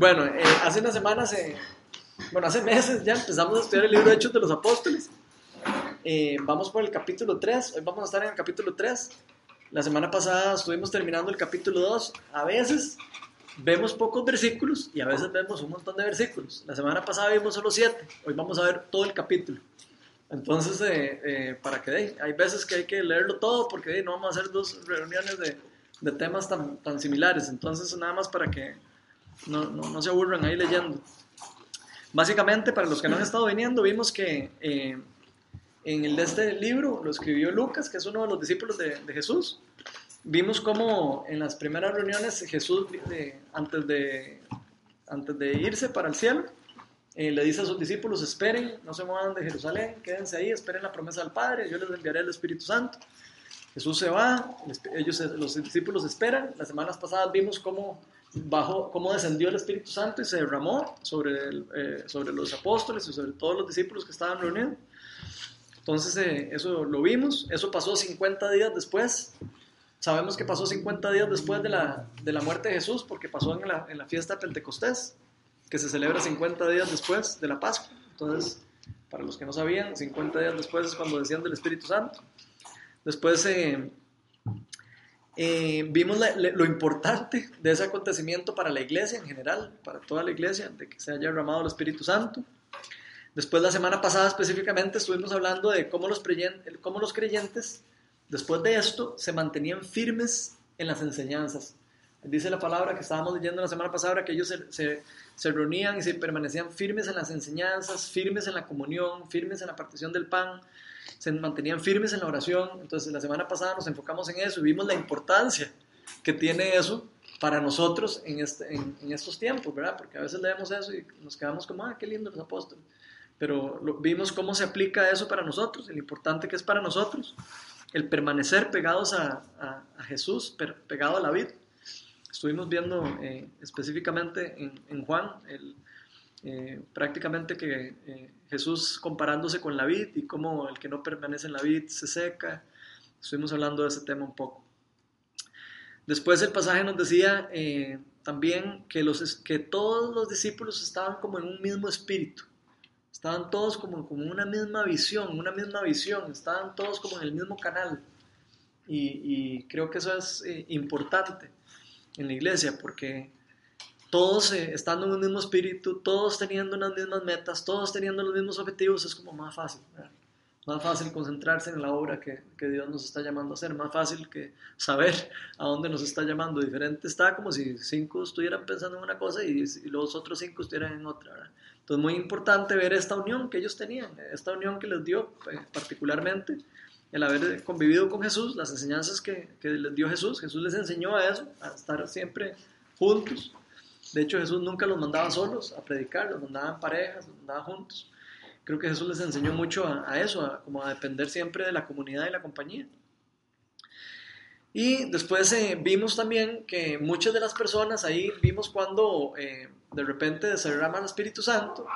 Bueno, eh, hace unas semanas, eh, bueno, hace meses ya empezamos a estudiar el libro de Hechos de los Apóstoles. Eh, vamos por el capítulo 3, hoy vamos a estar en el capítulo 3. La semana pasada estuvimos terminando el capítulo 2. A veces vemos pocos versículos y a veces vemos un montón de versículos. La semana pasada vimos solo 7, hoy vamos a ver todo el capítulo. Entonces, para que hay veces que hay que leerlo todo porque no vamos a hacer dos reuniones de, de temas tan, tan similares. Entonces, nada más para que no, se aburran ahí leyendo. Básicamente, para los que no han estado viniendo, vimos que eh, en el de este libro lo escribió Lucas, que es uno de los discípulos de, de Jesús. Vimos cómo en las primeras reuniones Jesús, eh, antes, de, antes de irse para el cielo, eh, le dice a sus discípulos, esperen, no se muevan de Jerusalén, quédense ahí, esperen la promesa del Padre, yo les enviaré el Espíritu Santo. Jesús se va, ellos, los discípulos esperan. Las semanas pasadas vimos cómo, bajo, cómo descendió el Espíritu Santo y se derramó sobre, eh, sobre los apóstoles y sobre todos los discípulos que estaban reunidos. Entonces, eh, eso lo vimos. Eso pasó 50 días después. Sabemos que pasó 50 días después de la, de la muerte de Jesús, porque pasó en la, en la fiesta de Pentecostés, que se celebra 50 días después de la Pascua. Entonces, para los que no sabían, 50 días después es cuando desciende el Espíritu Santo. Después eh, eh, vimos lo importante de ese acontecimiento para la iglesia en general, para toda la iglesia, de que se haya derramado el Espíritu Santo. Después, la semana pasada específicamente, estuvimos hablando de cómo los, cómo los creyentes, después de esto, se mantenían firmes en las enseñanzas. Dice la palabra que estábamos leyendo la semana pasada, que ellos se, se, se, reunían y se permanecían firmes en las enseñanzas, firmes en la comunión, firmes en la partición del pan, se mantenían firmes en la oración. Entonces, la semana pasada nos enfocamos en eso y vimos la importancia que tiene eso para nosotros en, este, en, estos tiempos, ¿verdad? Porque a veces leemos eso y nos quedamos como, ah, qué lindo los apóstoles. Pero vimos cómo se aplica eso para nosotros, lo importante que es para nosotros, el permanecer pegados a, a, Jesús, pegado a la vida. Estuvimos viendo eh, específicamente en, en Juan el, eh, prácticamente que eh, Jesús comparándose con la vid y cómo el que no permanece en la vid se seca. Estuvimos hablando de ese tema un poco. Después el pasaje nos decía eh, también que, los, que todos los discípulos estaban como en un mismo espíritu. Estaban todos como, como una misma visión, una misma visión. Estaban todos como en el mismo canal. Y creo que eso es importante en la iglesia porque todos eh, estando en un mismo espíritu, todos teniendo unas mismas metas, todos teniendo los mismos objetivos, es como más fácil. Más fácil concentrarse en la obra que, que, Dios nos está llamando a hacer, más fácil que saber a dónde nos está llamando. Diferente está como si cinco estuvieran pensando en una cosa y, los otros cinco estuvieran en otra. ¿verdad? Entonces, muy importante ver esta unión que ellos tenían, esta unión que les dio eh, particularmente el haber convivido con Jesús, las enseñanzas que, que les dio Jesús. Jesús les enseñó a eso, a estar siempre juntos de hecho, Jesús nunca los mandaba solos a predicar, los mandaba en parejas, los mandaba juntos. Creo que Jesús les enseñó mucho a, eso, a, como a depender siempre de la comunidad y la compañía. Y después eh, vimos también que muchas de las personas ahí vimos cuando eh, de repente se derrama el Espíritu Santo.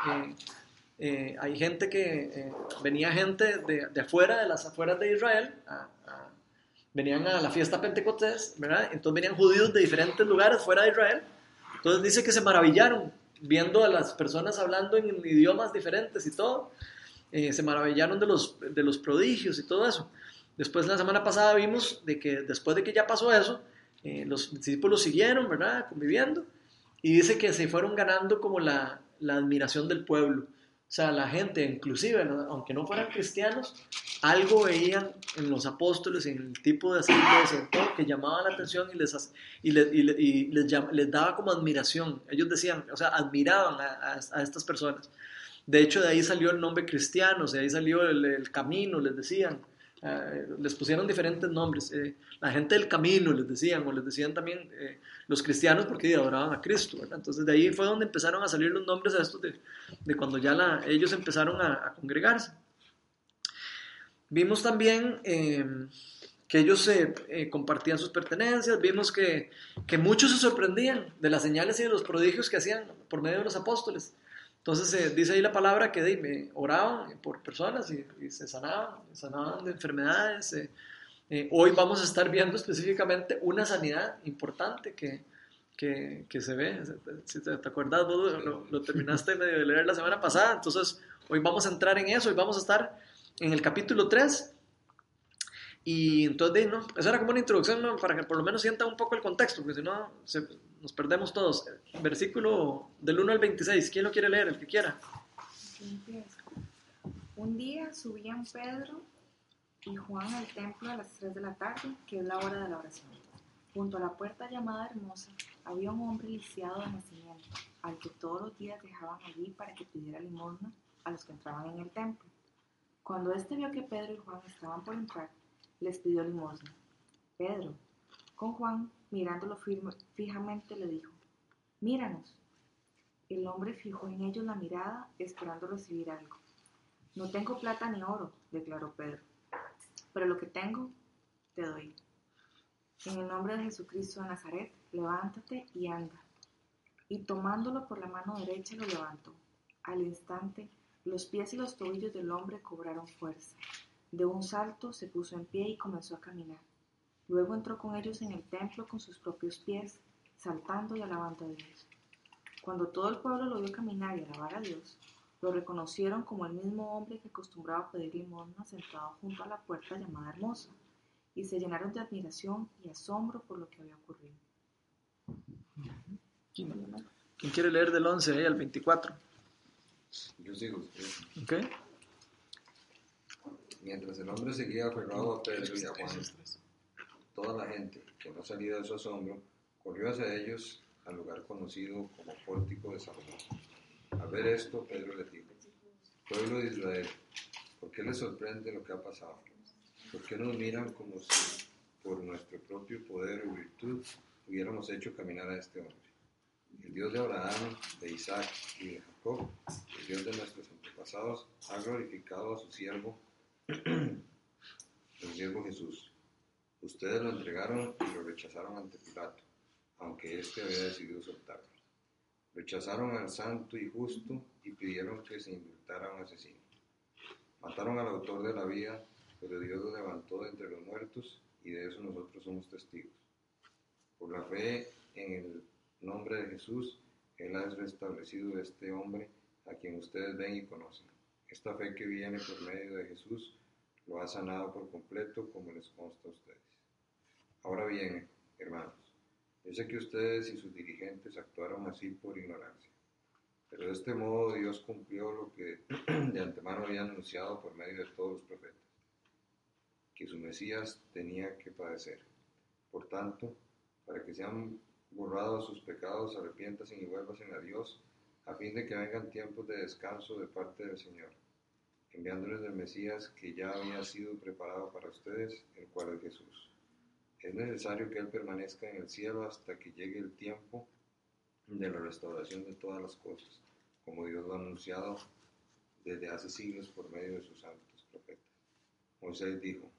Eh, hay gente que venía gente de, de, afuera, de las afueras de Israel, venían a la fiesta Pentecostés, ¿verdad? Entonces venían judíos de diferentes lugares fuera de Israel entonces dice que se maravillaron viendo a las personas hablando en idiomas diferentes y todo. Eh, se maravillaron de los, de los prodigios y todo eso. Después la semana pasada vimos de que después de que ya pasó eso, eh, los discípulos siguieron, ¿verdad? Conviviendo. Y dice que se fueron ganando como la, la admiración del pueblo. Sea, la gente, inclusive, aunque no fueran cristianos, algo veían en los apóstoles, en el tipo de aceites, que llamaba la atención y les, y, y, les, les, daba como admiración. Ellos decían, o sea, admiraban a, a, estas personas. De hecho, de ahí salió el nombre cristiano, de ahí salió el, camino, les decían. Eh, les pusieron diferentes nombres. Eh, la gente del camino les decían, o les decían también eh, los cristianos porque adoraban a Cristo. Entonces de ahí fue donde empezaron a salir los nombres a estos de, cuando ya ellos empezaron a, congregarse. Vimos también em, que ellos eh, compartían sus pertenencias, vimos que, muchos se sorprendían de las señales y de los prodigios que hacían por medio de los apóstoles. Entonces eh, dice ahí la palabra que oraban por personas y, se sanaban, sanaban de enfermedades. Eh, hoy vamos a estar viendo específicamente una sanidad importante que, que, que se ve. Si te, te acuerdas, vos lo, lo terminaste medio de leer la semana pasada. Entonces, hoy vamos a entrar en eso. Hoy vamos a estar en el capítulo 3. Y entonces, no, eso era como una introducción ¿no? para que por lo menos sienta un poco el contexto, porque si no se- nos perdemos todos. Versículo del 1 al 26. ¿Quién lo quiere leer? El que quiera. Un día subían Pedro y Juan al templo a las 3 de la tarde, que es la hora de la oración. Junto a la puerta llamada Hermosa había un hombre lisiado de nacimiento, al que todos los días dejaban allí para que pidiera limosna a los que entraban en el templo. Cuando éste vio que Pedro y Juan estaban por entrar, les pidió limosna. Pedro, con Juan, mirándolo fijamente, le dijo, Míranos. El hombre fijó en ellos la mirada, esperando recibir algo. No tengo plata ni oro, declaró Pedro, pero lo que tengo, te doy. En el nombre de Jesucristo de Nazaret, levántate y anda. Y tomándolo por la mano derecha lo levantó. Al instante, los pies y los tobillos del hombre cobraron fuerza. De un salto se puso en pie y comenzó a caminar. Luego entró con ellos en el templo con sus propios pies, saltando y alabando a Dios. Cuando todo el pueblo lo vio caminar y alabar a Dios, lo reconocieron como el mismo hombre que acostumbraba a pedir limosna sentado junto a la puerta llamada Hermosa, y se llenaron de admiración y asombro por lo que había ocurrido. ¿Quién, quién quiere leer del 11 ahí al 24? Yo sigo. sí. ¿Ok? Mientras el hombre seguía aferrado a Pedro y a Juan, toda la gente, que no salía de su asombro, corrió hacia ellos al lugar conocido como Pórtico de Salomón. Al ver esto, Pedro les dijo, Pueblo de Israel, ¿por qué les sorprende lo que ha pasado? ¿Por qué nos miran como si por nuestro propio poder o virtud hubiéramos hecho caminar a este hombre? El Dios de Abraham, de Isaac y de Jacob, el Dios de nuestros antepasados, ha glorificado a su siervo, el siervo Jesús. Ustedes lo entregaron y lo rechazaron ante Pilato, aunque éste había decidido soltarlo. Rechazaron al santo y justo y pidieron que se indultara a un asesino. Mataron al autor de la vida, pero Dios lo levantó de entre los muertos y de eso nosotros somos testigos. Por la fe en el nombre de Jesús, Él ha restablecido este hombre a quien ustedes ven y conocen. Esta fe que viene por medio de Jesús lo ha sanado por completo como les consta a ustedes. Ahora bien, hermanos, yo sé que ustedes y sus dirigentes actuaron así por ignorancia, pero de este modo Dios cumplió lo que de antemano había anunciado por medio de todos los profetas, que su Mesías tenía que padecer. Por tanto, para que sean borrados sus pecados, arrepiéntanse y vuélvanse a Dios, a fin de que vengan tiempos de descanso de parte del Señor, enviándoles el Mesías que ya había sido preparado para ustedes, el cual es Jesús. Es necesario que Él permanezca en el cielo hasta que llegue el tiempo de la restauración de todas las cosas, como Dios lo ha anunciado desde hace siglos por medio de sus santos profetas. Moisés dijo,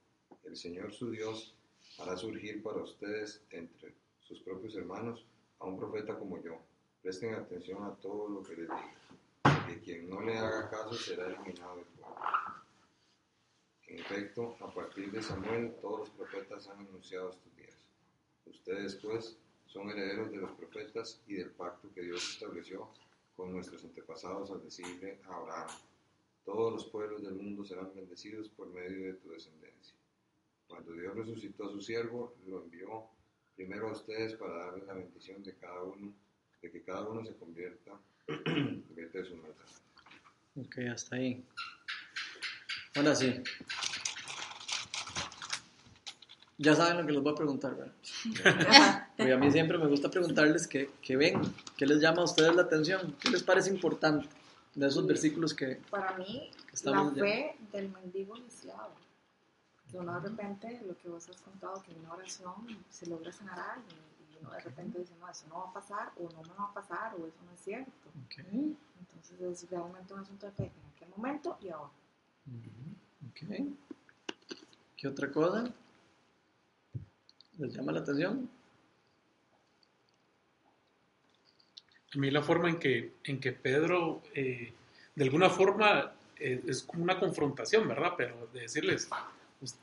el Señor su Dios hará surgir para ustedes entre sus propios hermanos a un profeta como yo. Presten atención a todo lo que les diga, porque quien no le haga caso será eliminado del pueblo. En efecto, a partir de Samuel, todos los profetas han anunciado estos días. Ustedes, pues, son herederos de los profetas y del pacto que Dios estableció con nuestros antepasados al decirle a Abraham, todos los pueblos del mundo serán bendecidos por medio de tu descendencia. Cuando Dios resucitó a su siervo, lo envió primero a ustedes para darles la bendición de cada uno, de que cada uno se convierta, convierta de su maldad. Ok, hasta ahí. Ahora sí. Ya saben lo que les voy a preguntar, ¿verdad? Porque a mí siempre me gusta preguntarles qué, qué ven, qué les llama a ustedes la atención, qué les parece importante de esos versículos que... Para mí, Estamos la ya- fe del mendigo lisiado. Que uno de repente, lo que vos has contado, que en una oración se logra sanar a alguien y uno de repente dice, no, eso no va a pasar, o no me va a pasar, o eso no es cierto. Ok. Entonces es realmente un asunto de fe, en aquel momento y ahora. Ok. ¿Qué otra cosa? ¿Les llama la atención? A mí la forma en que, en que Pedro, eh, de alguna forma, eh, es como una confrontación, ¿verdad? Pero de decirles, pues,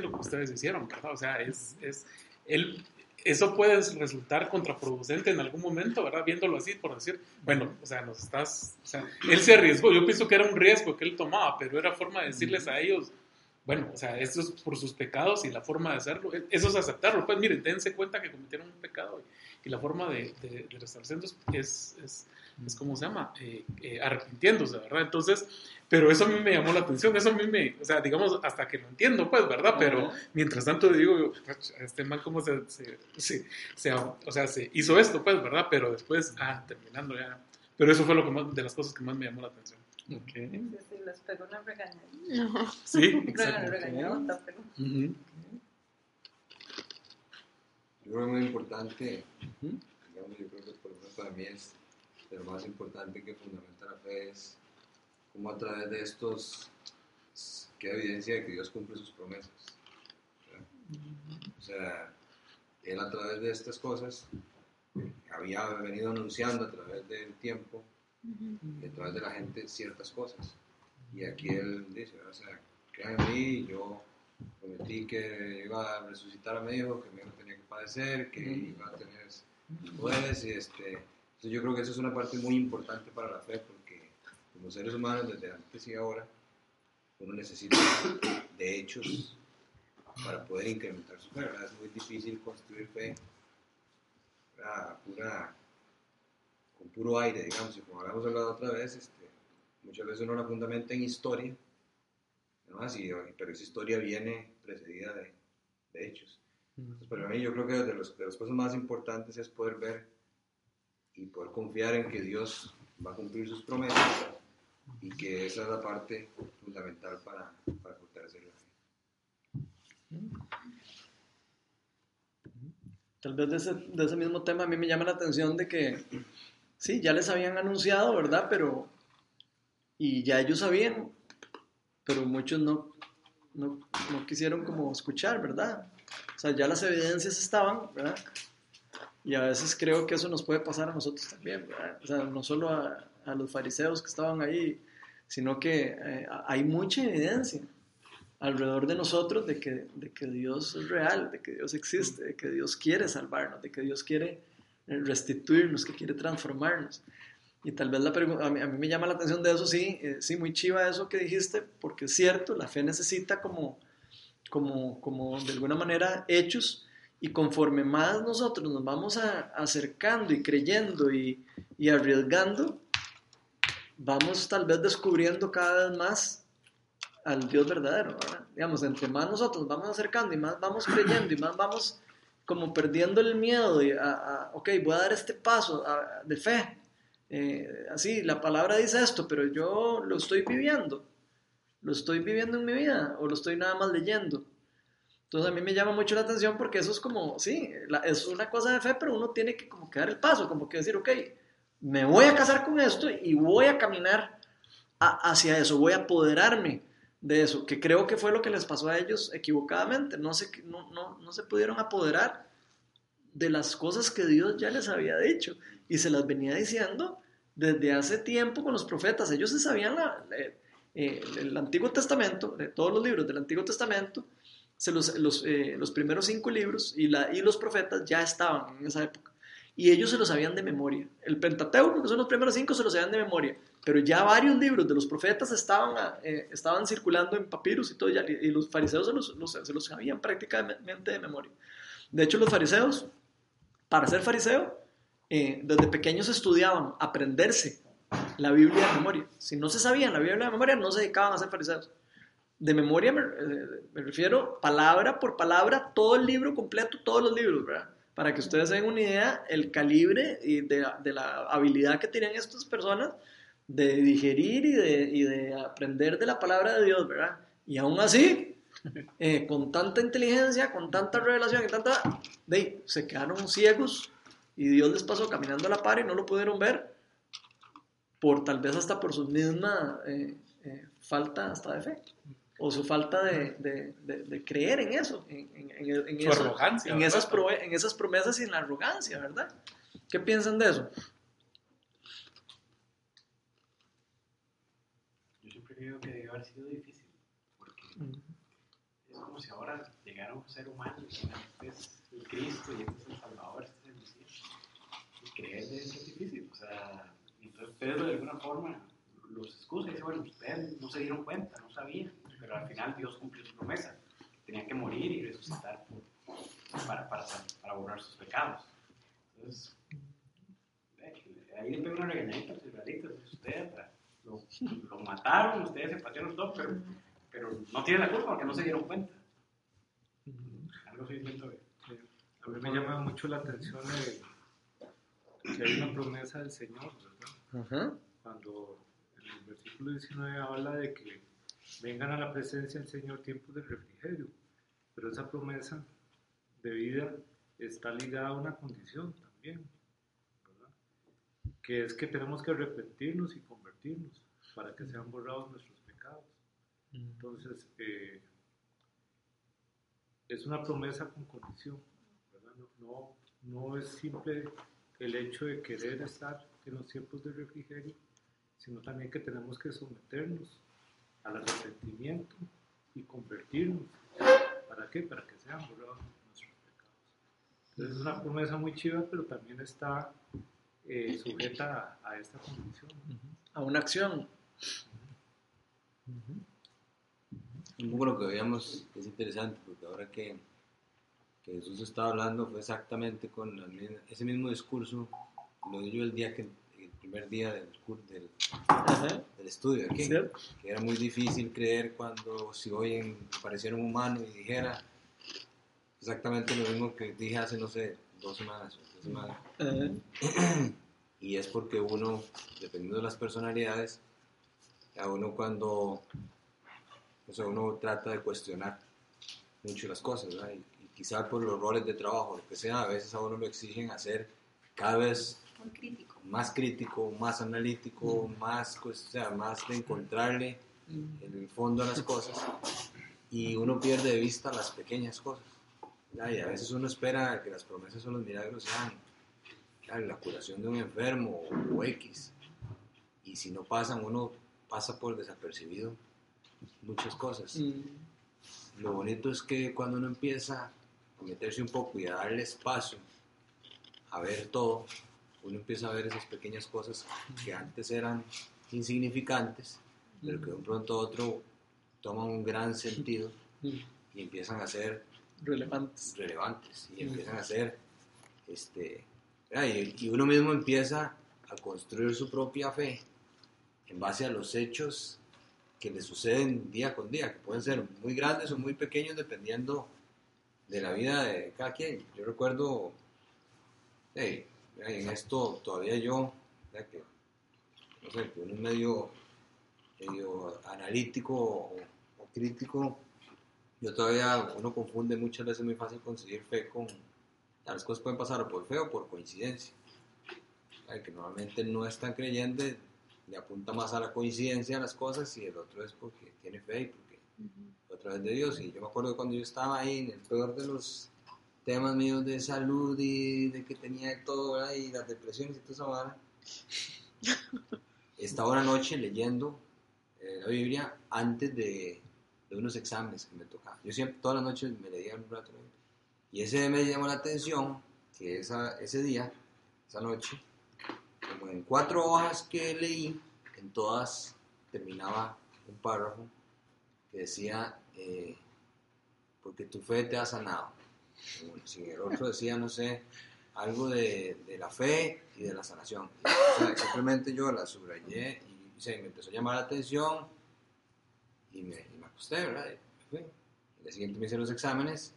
lo que ustedes hicieron, ¿verdad? O sea, es, es él, eso puede resultar contraproducente en algún momento, ¿verdad? Viéndolo así, por decir, bueno, o sea, nos estás, o sea, él se arriesgó, yo pienso que era un riesgo que él tomaba, pero era forma de decirles a ellos, bueno, o sea, esto es por sus pecados y la forma de hacerlo, e, eso es aceptarlo, pues miren, dense cuenta que cometieron un pecado y, y la forma de, de, de restablecerlo es, es, es, ¿cómo se llama? Eh, eh, arrepintiéndose, ¿verdad? Entonces, pero eso a mí me llamó la atención, eso a mí me, o sea, digamos, hasta que lo entiendo, pues, ¿verdad? Pero Ajá. mientras tanto digo, este man cómo se, se, se, se- o sea, se hizo esto, pues, ¿verdad? Pero después, ah, terminando ya. Pero eso fue lo que más, de las cosas que más me llamó la atención. Ok. Sí, sí, les pegó una regañada. Sí, Una exacto. regañadota, pero... Yo creo que es muy importante, digamos, yo creo que por lo menos para mí es de lo más importante que fundamenta la fe es cómo a través de estos queda evidencia de que Dios cumple sus promesas. O sea, Él a través de estas cosas había venido anunciando a través del tiempo y a través de la gente ciertas cosas. Y aquí Él dice, o sea, crean en mí, yo prometí que iba a resucitar a mi hijo, que mi hijo tenía que padecer, que iba a tener poderes y este... Entonces yo creo que eso es una parte muy importante para la fe porque como seres humanos desde antes y ahora uno necesita de hechos para poder incrementar su fe, ¿verdad? Es muy difícil construir fe a pura, con puro aire, digamos, y como habíamos hablado otra vez, este, muchas veces uno la fundamenta en historia, además, y, pero esa historia viene precedida de, de hechos. Entonces, para mí yo creo que de, los- de las cosas más importantes es poder ver y poder confiar en que Dios va a cumplir sus promesas y que esa es la parte fundamental para, para fortalecer la fe. Tal vez de ese, de ese mismo tema a mí me llama la atención de que, sí, ya les habían anunciado, ¿verdad? Pero, y ya ellos sabían, pero muchos no, no, no quisieron como escuchar, ¿verdad? O sea, ya las evidencias estaban, ¿verdad? Y a veces creo que eso nos puede pasar a nosotros también. O sea, no solo a, a los fariseos que estaban ahí, sino que eh, hay mucha evidencia alrededor de nosotros de que, de que Dios es real, de que Dios existe, de que Dios quiere salvarnos, de que Dios quiere eh, restituirnos, que quiere transformarnos. Y tal vez la pregunta, a mí, a mí me llama la atención de eso, sí, eh, sí, muy chiva eso que dijiste, porque es cierto, la fe necesita como, como, como de alguna manera hechos, y conforme más nosotros nos vamos acercando y creyendo y, arriesgando, vamos tal vez descubriendo cada vez más al Dios verdadero, ¿verdad? Digamos, entre más nosotros vamos acercando y más vamos creyendo y más vamos como perdiendo el miedo y a, a, ok, voy a dar este paso de fe. Eh, así, la palabra dice esto, pero yo lo estoy viviendo. Lo estoy viviendo en mi vida o lo estoy nada más leyendo. Entonces a mí me llama mucho la atención porque eso es como, sí, la- es una cosa de fe, pero uno tiene que como dar el paso, como que decir, ok, me voy a casar con esto y voy a caminar hacia eso, voy a apoderarme de eso, que creo que fue lo que les pasó a ellos equivocadamente, no se, no, no, no se pudieron apoderar de las cosas que Dios ya les había dicho y se las venía diciendo desde hace tiempo con los profetas, ellos se sabían eh, eh, el Antiguo Testamento, de todos los libros del Antiguo Testamento, se los, los, eh, los primeros cinco libros y, la, y los profetas ya estaban en esa época. Y ellos se los sabían de memoria. El Pentateuco, que son los primeros cinco, se los sabían de memoria. Pero ya varios libros de los profetas estaban, ah, eh, estaban circulando en papiros y todo, ya- y los fariseos se los, se los sabían prácticamente de memoria. De hecho, los fariseos, para ser fariseo, eh, desde pequeños estudiaban aprenderse la Biblia de memoria. Si no se sabían la Biblia de memoria, no se dedicaban a ser fariseos. De memoria me, eh, me refiero palabra por palabra, todo el libro completo, todos los libros, ¿verdad? Para que ustedes tengan una idea, el calibre y de, de la habilidad que tenían estas personas de digerir y de, y de aprender de la palabra de Dios, ¿verdad? Y aún así, eh, con tanta inteligencia, con tanta revelación y tanta... De, se quedaron ciegos y Dios les pasó caminando a la par y no lo pudieron ver por tal vez hasta por su misma eh, eh, falta hasta de fe o su falta de, de- de- de creer en eso, en, en- en- en Su eso, arrogancia, en esas, prove- en esas promesas y en la arrogancia, ¿verdad? ¿Qué piensan de eso? Yo siempre creo que debe haber sido difícil, porque es como si ahora llegara un ser humano y es el Cristo y este es el Salvador, este es el Mesías. Y creer de eso es difícil. O sea, entonces Pedro de alguna forma los excusa y dice, bueno, ustedes no se dieron cuenta, no sabían, pero al final Dios cumplió su promesa. Tenían que morir y resucitar por- para, para, para borrar sus pecados. Entonces, ahí le pega una regañadita a los israelitas. Ustedes lo, lo mataron, ustedes se patearon todo, pero, pero no tienen la culpa porque no se dieron cuenta. Algo que- A mí me llama mucho la atención el- que hay una promesa del Señor, ¿verdad? Ajá. Cuando en el versículo 19 habla de que vengan a la presencia del Señor tiempos de refrigerio, pero esa promesa de vida está ligada a una condición también, ¿verdad? Que es que tenemos que arrepentirnos y convertirnos para que sean borrados nuestros pecados. Entonces, eh, es una promesa con condición, ¿verdad? No, no, no es simple el hecho de querer estar en los tiempos de refrigerio, sino también que tenemos que someternos al arrepentimiento y convertirnos. ¿Para qué? Para que sean borrados nuestros pecados. Entonces es una promesa muy chiva, pero también está eh, sujeta a, a esta condición. A una acción. Un poco lo que veíamos es interesante, porque ahora que, que Jesús estaba hablando fue exactamente con la ese mismo discurso, lo dio yo el día que primer día del, del, del estudio aquí, ¿Cierto? que era muy difícil creer cuando si hoy apareciera un humano y dijera exactamente lo mismo que dije hace, no sé, dos semanas o tres semanas. Ajá. Y es porque uno, dependiendo de las personalidades, a uno cuando, o sea, uno trata de cuestionar mucho las cosas, ¿verdad? Y, y quizá por los roles de trabajo, lo que sea, a veces a uno lo exigen hacer cada vez Muy crítico. Más crítico, más analítico, más, pues, o sea, más de encontrarle el fondo a las cosas y uno pierde de vista las pequeñas cosas. ¿verdad? Y a veces uno espera que las promesas o los milagros sean claro, la curación de un enfermo o, o X. Y si no pasan, uno pasa por desapercibido muchas cosas. Mm. Lo bonito es que cuando uno empieza a meterse un poco y a darle espacio a ver todo, uno empieza a ver esas pequeñas cosas que antes eran insignificantes, pero que de un pronto a otro toman un gran sentido y empiezan a ser Relevantes. relevantes y empiezan a ser, este, y, y uno mismo empieza a construir su propia fe en base a los hechos que le suceden día con día, que pueden ser muy grandes o muy pequeños dependiendo de la vida de cada quien. Yo recuerdo, hey, en esto todavía yo, ya que, no sé, que uno es medio, medio analítico o, o crítico, yo todavía, uno confunde muchas veces muy fácil conseguir fe con, las cosas pueden pasar por fe o por coincidencia. El que normalmente no es tan creyente le apunta más a la coincidencia a las cosas y el otro es porque tiene fe y porque fue a través de Dios. Y yo me acuerdo cuando yo estaba ahí en el peor de los temas míos de salud y de que tenía todo, ¿verdad? y las depresiones y toda esa vara, estaba una noche leyendo eh, la Biblia antes de, de unos exámenes que me tocaban. Yo siempre, todas las noches me leía un rato. Y ese me llamó la atención que esa, ese día, esa noche, como en cuatro hojas que leí, en todas terminaba un párrafo que decía, eh, porque tu fe te ha sanado. Si el otro decía, no sé, algo de, de la fe y de la sanación. O sea, simplemente yo la subrayé y, o sea, me empezó a llamar la atención y me, y me acosté, ¿verdad? Y me fui. El siguiente me hice los exámenes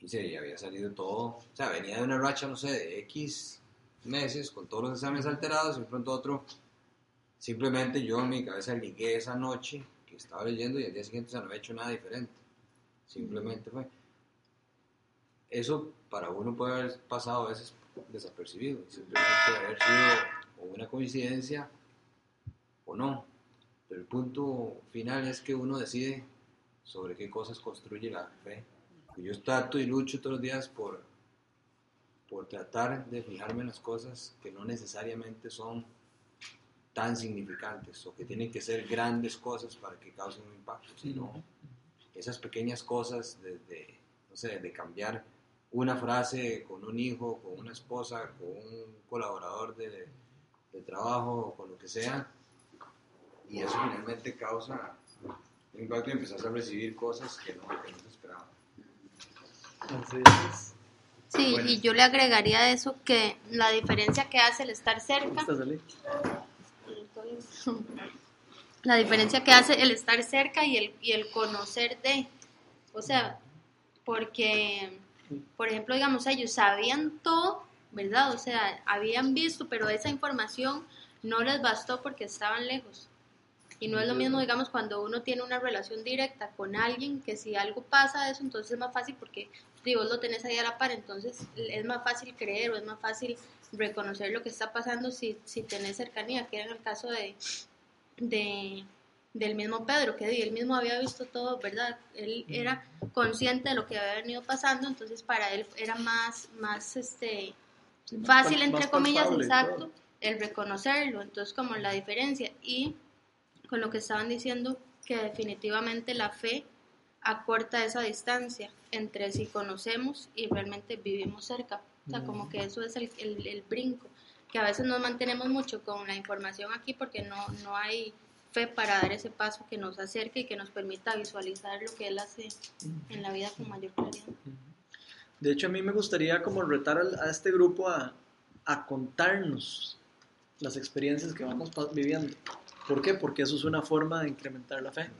y sí, había salido todo. O sea, venía de una racha, no sé, de X meses con todos los exámenes alterados y de pronto otro. Simplemente yo en mi cabeza ligué esa noche que estaba leyendo y al día siguiente o sea, no había hecho nada diferente. Simplemente fue. Eso para uno puede haber pasado a veces desapercibido, simplemente haber sido o una coincidencia o no. Pero el punto final es que uno decide sobre qué cosas construye la fe. Yo trato y lucho todos los días por, por tratar de fijarme en las cosas que no necesariamente son tan significantes o que tienen que ser grandes cosas para que causen un impacto, sino esas pequeñas cosas de, de, no sé, de cambiar una frase con un hijo, con una esposa, con un colaborador de, de trabajo, con lo que sea, y eso finalmente causa un impacto y empezás a recibir cosas que no, que no se esperaban. Entonces, Sí, Bueno. y yo le agregaría a eso que la diferencia que hace el estar cerca, la diferencia que hace el estar cerca y el, y el conocer de, o sea, porque, por ejemplo, digamos, ellos sabían todo, ¿verdad? O sea, habían visto, pero esa información no les bastó porque estaban lejos. Y no es lo mismo, digamos, cuando uno tiene una relación directa con alguien, que si algo pasa de eso, entonces es más fácil porque si vos lo tenés ahí a la par, entonces es más fácil creer o es más fácil reconocer lo que está pasando si, si tenés cercanía, que era en el caso de, de del mismo Pedro, que él mismo había visto todo, ¿verdad? Él era consciente de lo que había venido pasando, entonces para él era más, más este, fácil, Más entre comillas, palpable exacto, el reconocerlo, entonces como la diferencia. Y con lo que estaban diciendo, que definitivamente la fe acorta esa distancia entre si conocemos y realmente vivimos cerca. O sea, como que eso es el, el, el brinco, que a veces nos mantenemos mucho con la información aquí porque no, no hay fe para dar ese paso que nos acerque y que nos permita visualizar lo que Él hace en la vida con mayor claridad. De hecho, a mí me gustaría como retar a este grupo a, a contarnos las experiencias que vamos viviendo. ¿Por qué? Porque eso es una forma de incrementar la fe.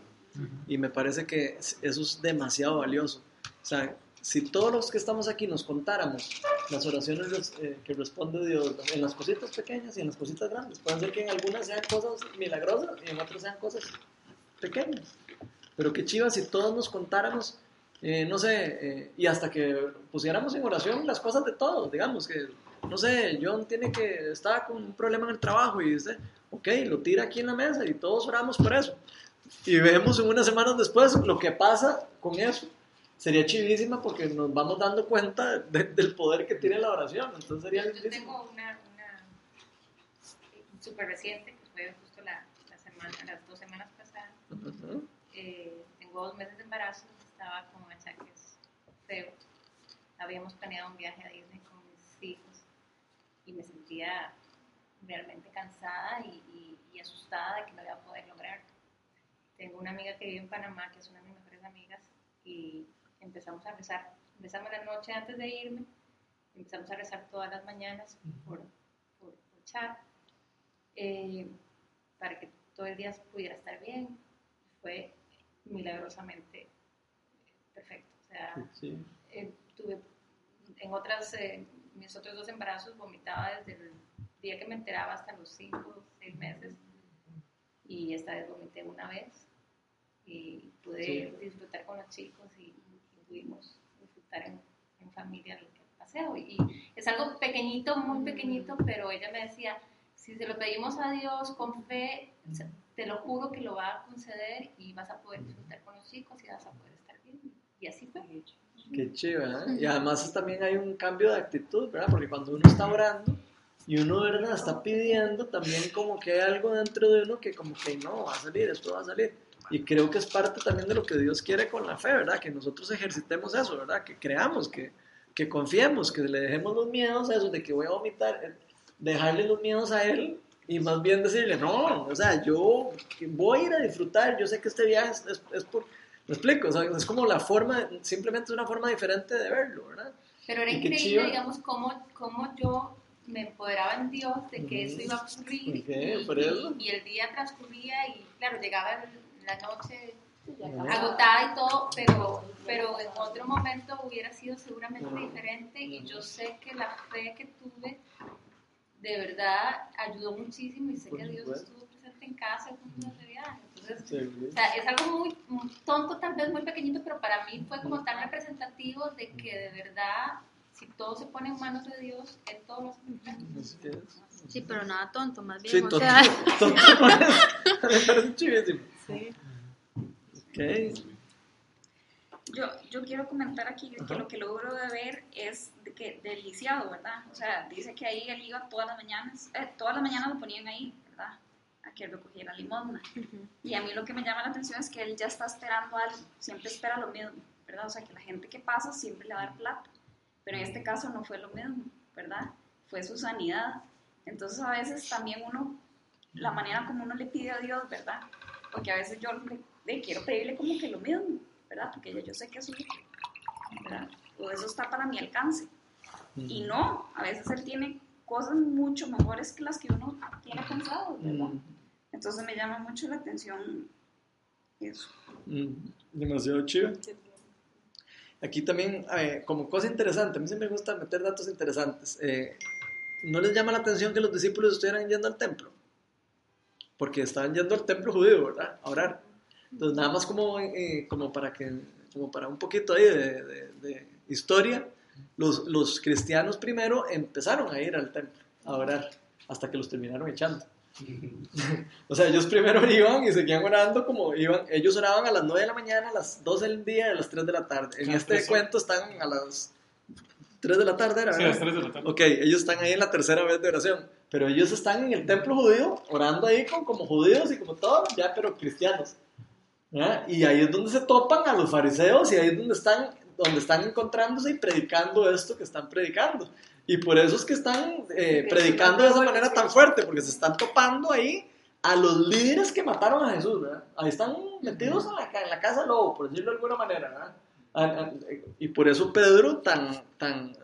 Y me parece que es- eso es demasiado valioso. O sea, si todos los que estamos aquí nos contáramos las oraciones eh, que responde Dios en las cositas pequeñas y en las cositas grandes, pueden ser que en algunas sean cosas milagrosas y en otras sean cosas pequeñas. Pero qué chiva si todos nos contáramos, eh, no sé, eh, y hasta que pusiéramos en oración las cosas de todos, digamos que, no sé, John tiene que, está con un problema en el trabajo y dice, ok, lo tira aquí en la mesa y todos oramos por eso. Y vemos en unas semanas después lo que pasa con eso. Sería chivísima porque nos vamos dando cuenta de- del poder que tiene la oración. Entonces sería Yo tengo una, una súper reciente, que fue justo la, la semana, las dos semanas pasadas. Ujú. Eh, tengo dos meses de embarazo, estaba con achaques feos. Habíamos planeado un viaje a Disney con mis hijos y me sentía realmente cansada y, y- y asustada de que no iba a poder lograr. Tengo una amiga que vive en Panamá, que es una de mis mejores amigas, y empezamos a rezar. Empezamos la noche antes de irme, empezamos a rezar todas las mañanas por, por, por chat, eh, para que todo el día pudiera estar bien. Fue milagrosamente perfecto. O sea, Sí. eh, tuve en otras, eh, mis otros dos embarazos vomitaba desde el día que me enteraba hasta los cinco o seis meses y esta vez vomité una vez y pude Sí. disfrutar con los chicos y pudimos disfrutar en, en familia el paseo y es algo pequeñito, muy pequeñito, pero ella me decía, si se lo pedimos a Dios con fe, te lo juro que lo va a conceder y vas a poder disfrutar con los chicos y vas a poder estar bien. Y así fue. Qué chiva, ¿eh? Y además también hay un cambio de actitud, ¿verdad? Porque cuando uno está orando y uno, ¿verdad? Está pidiendo, también como que hay algo dentro de uno que como que no, va a salir, esto va a salir. Y creo que es parte también de lo que Dios quiere con la fe, ¿verdad? Que nosotros ejercitemos eso, ¿verdad? Que creamos, que, que confiemos, que le dejemos los miedos a eso de que voy a vomitar, eh, dejarle los miedos a Él y más bien decirle, no, o sea, yo voy a ir a disfrutar, yo sé que este viaje es, es- es por... Me explico, o sea, es como la forma, simplemente es una forma diferente de verlo, ¿verdad? Pero era increíble, digamos, cómo, cómo yo me empoderaba en Dios de que eso iba a ocurrir Ok, y, y- y el día transcurría y claro, llegaba el- la noche agotada y todo, pero, pero en otro momento hubiera sido seguramente diferente y yo sé que la fe que tuve de verdad ayudó muchísimo y sé que Dios estuvo presente en casa en de viaje. Entonces, o sea, es algo muy muy tonto, tal vez muy pequeñito, pero para mí fue como tan representativo de que de verdad, si todo se pone en manos de Dios, Él todo lo hace. Sí, pero nada tonto, más bien. Sí, o sea, tonto por eso. Me parece chivísimo. Sí. Ok. Yo, yo quiero comentar aquí que lo que logro de ver es de que del lisiado, ¿verdad? O sea, dice que ahí él iba todas las mañanas, eh, todas las mañanas lo ponían ahí, ¿verdad? A que recogiera limosna. Y a mí lo que me llama la atención es que él ya está esperando algo, siempre espera lo mismo, ¿verdad? O sea, que la gente que pasa siempre le va a dar plata. pero en este caso no fue lo mismo, ¿verdad? Fue su sanidad. Entonces a veces también uno, la manera como uno le pide a Dios, ¿verdad? Porque a veces yo le, le quiero pedirle como que lo mismo, ¿verdad? Porque ya yo sé que eso, ¿verdad? O eso está para mi alcance. Y no, a veces Él tiene cosas mucho mejores que las que uno tiene pensado, ¿verdad? Entonces me llama mucho la atención eso. Demasiado chido. Aquí también, eh, como cosa interesante, a mí sí me gusta meter datos interesantes. Eh, ¿No les llama la atención que los discípulos estuvieran yendo al templo? Porque estaban yendo al templo judío, ¿verdad? A orar. Entonces, nada más como, eh, como, para, que, como para un poquito ahí de, de- de historia, los, los cristianos primero empezaron a ir al templo a orar hasta que los terminaron echando. O sea, ellos primero iban y seguían orando como iban, ellos oraban a las 9 de la mañana, a las 12 del día y a las 3 de la tarde. En este pues cuento están a las 3 de la tarde, ¿era? Sí, a las 3 de la tarde. Ok, ellos están ahí en la tercera vez de oración, pero ellos están en el templo judío, orando ahí con, como judíos y como todos, ya, pero cristianos. ¿ya? Y ahí es donde se topan a los fariseos y ahí es donde están, donde están encontrándose y predicando esto que están predicando. Y por eso es que están eh, predicando de esa manera tan fuerte, porque se están topando ahí a los líderes que mataron a Jesús, ¿verdad? Ahí están metidos en la, en la casa del lobo, por decirlo de alguna manera, ¿verdad? Ah, ah, Y por eso Pedro, tan, tan,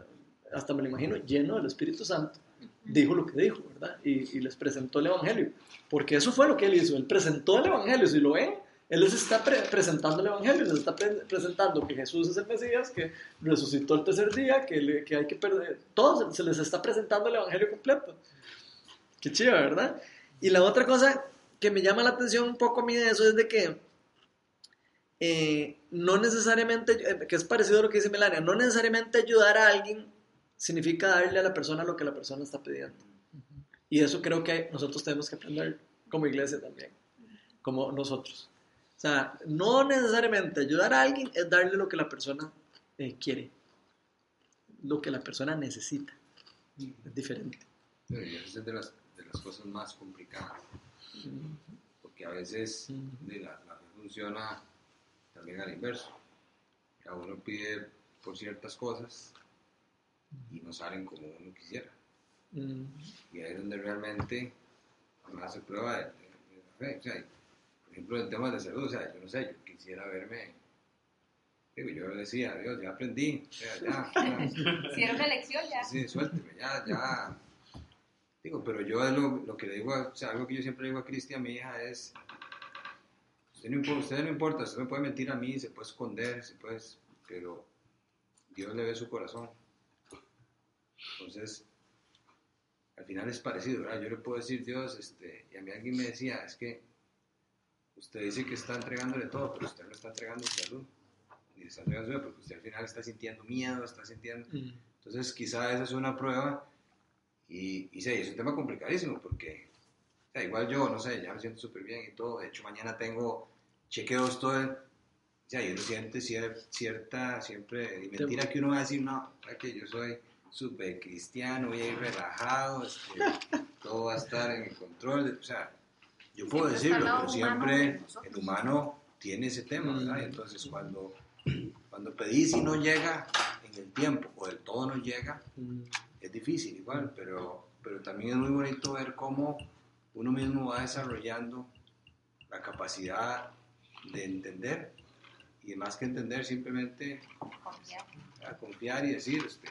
hasta me lo imagino, lleno del Espíritu Santo, dijo lo que dijo, ¿verdad? Y, y les presentó el Evangelio. Porque eso fue lo que él hizo, él presentó el Evangelio, si lo ven, él les está pre- presentando el Evangelio, les está pre- presentando que Jesús es el Mesías, que resucitó el tercer día, que, le- que hay que perder, todo se, les está presentando el Evangelio completo. Qué chido, ¿verdad? Y la otra cosa que me llama la atención un poco a mí de eso es de que eh, no necesariamente, eh, que es parecido a lo que dice Melania, no necesariamente ayudar a alguien significa darle a la persona lo que la persona está pidiendo. Y eso creo que nosotros tenemos que aprender como iglesia también, como nosotros. O sea, no necesariamente ayudar a alguien es darle lo que la persona eh, quiere, lo que la persona necesita. Es diferente. Pero esa es de las, de las cosas más complicadas, porque a veces de la, la funciona también al inverso. Cada uno pide por ciertas cosas y no salen como uno quisiera. Mm, Y ahí es donde realmente uno hace prueba de, de- de la fe. O sea, por ejemplo, en temas de salud, o sea, yo no sé, yo quisiera verme. Digo, yo decía, Dios, ya aprendí. O sea, ya, ya. Hicieron la elección ya. Sí, suélteme, ya, ya. Digo, pero yo lo, lo que le digo, a- o sea, algo que yo siempre le digo a Cristian, mi hija, es, usted no, importa, usted no importa, usted me puede mentir a mí, se puede esconder, se puede, pero Dios le ve su corazón. Entonces, al final es parecido, ¿verdad? Yo le puedo decir, Dios, este, y a mí alguien me decía, es que usted dice que está entregándole todo, pero usted no está entregando su salud. Ni está entregando su vida porque usted al final está sintiendo miedo, está sintiendo... mm, Entonces, quizá esa es una prueba y, y sí, es un tema complicadísimo porque, o sea, igual yo, no sé, ya me siento súper bien y todo. De hecho, mañana tengo chequeos todo. el- O sea, y uno siente cier- cierta, siempre, y mentira que uno va a decir, no, que yo soy súper cristiano, voy a ir relajado, este, todo va a estar en el control. de- o sea, yo puedo Siempre está decirlo, pero siempre el humano tiene ese tema, ¿verdad? Y entonces, cuando, cuando pedís y no llega en el tiempo o del todo no llega, es difícil igual, pero, pero también es muy bonito ver cómo uno mismo va desarrollando la capacidad de entender y más que entender simplemente Confiar. ¿verdad? confiar y decir, este,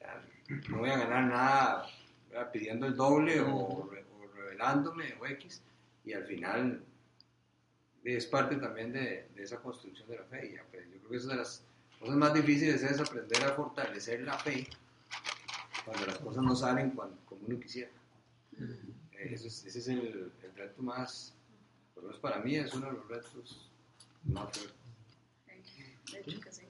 sea, no voy a ganar nada ¿verdad? pidiendo el doble o, re- o revelándome o X y al final es parte también de, de esa construcción de la fe y yo creo que una de las cosas más difíciles es aprender a fortalecer la fe cuando las cosas no salen cuando, como uno quisiera. Ese, es, ese es el, el reto más, por lo menos para mí es uno de los retos más fuertes. De hecho que sí.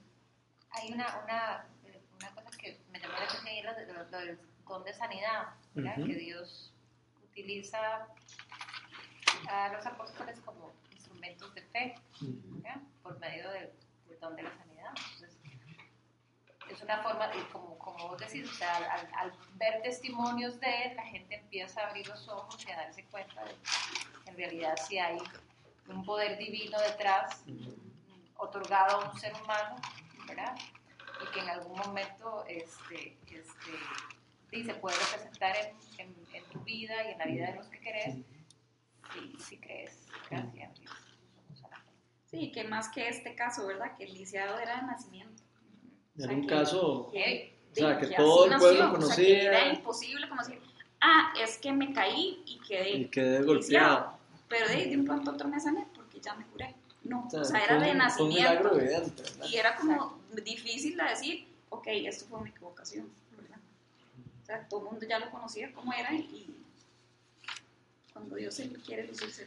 Hay una, una, eh, una cosa que me llamó la atención lo, lo- lo del don de sanidad, ¿verdad? Ujú. que Dios utiliza a los apóstoles como instrumentos de fe ¿verdad? por medio del, del don de la sanidad. Entonces, es una forma, como, como vos decís, o sea, al, al ver testimonios de él, la gente empieza a abrir los ojos y a darse cuenta de que en realidad sí hay un poder divino detrás, otorgado a un ser humano, ¿verdad? Y que en algún momento este, este, sí, se puede representar en, en, en tu vida y en la vida de los que querés, si, si crees, gracias. Sí, que más que este caso, ¿verdad? Que el lisiado era de nacimiento. O Era sea, un que- caso, que- o sea, que así todo el nació, pueblo o sea, que conocía. era imposible como decir, ah, es que me caí y quedé y quedé golpeado. Pero de, de un pronto a otro me sané porque ya me curé. No, O sea, o era un- de un nacimiento. milagro evidente. Y era como difícil de decir, ok, esto fue una equivocación. ¿verdad? O sea, todo el mundo ya lo conocía como era y cuando Dios se quiere lucir, se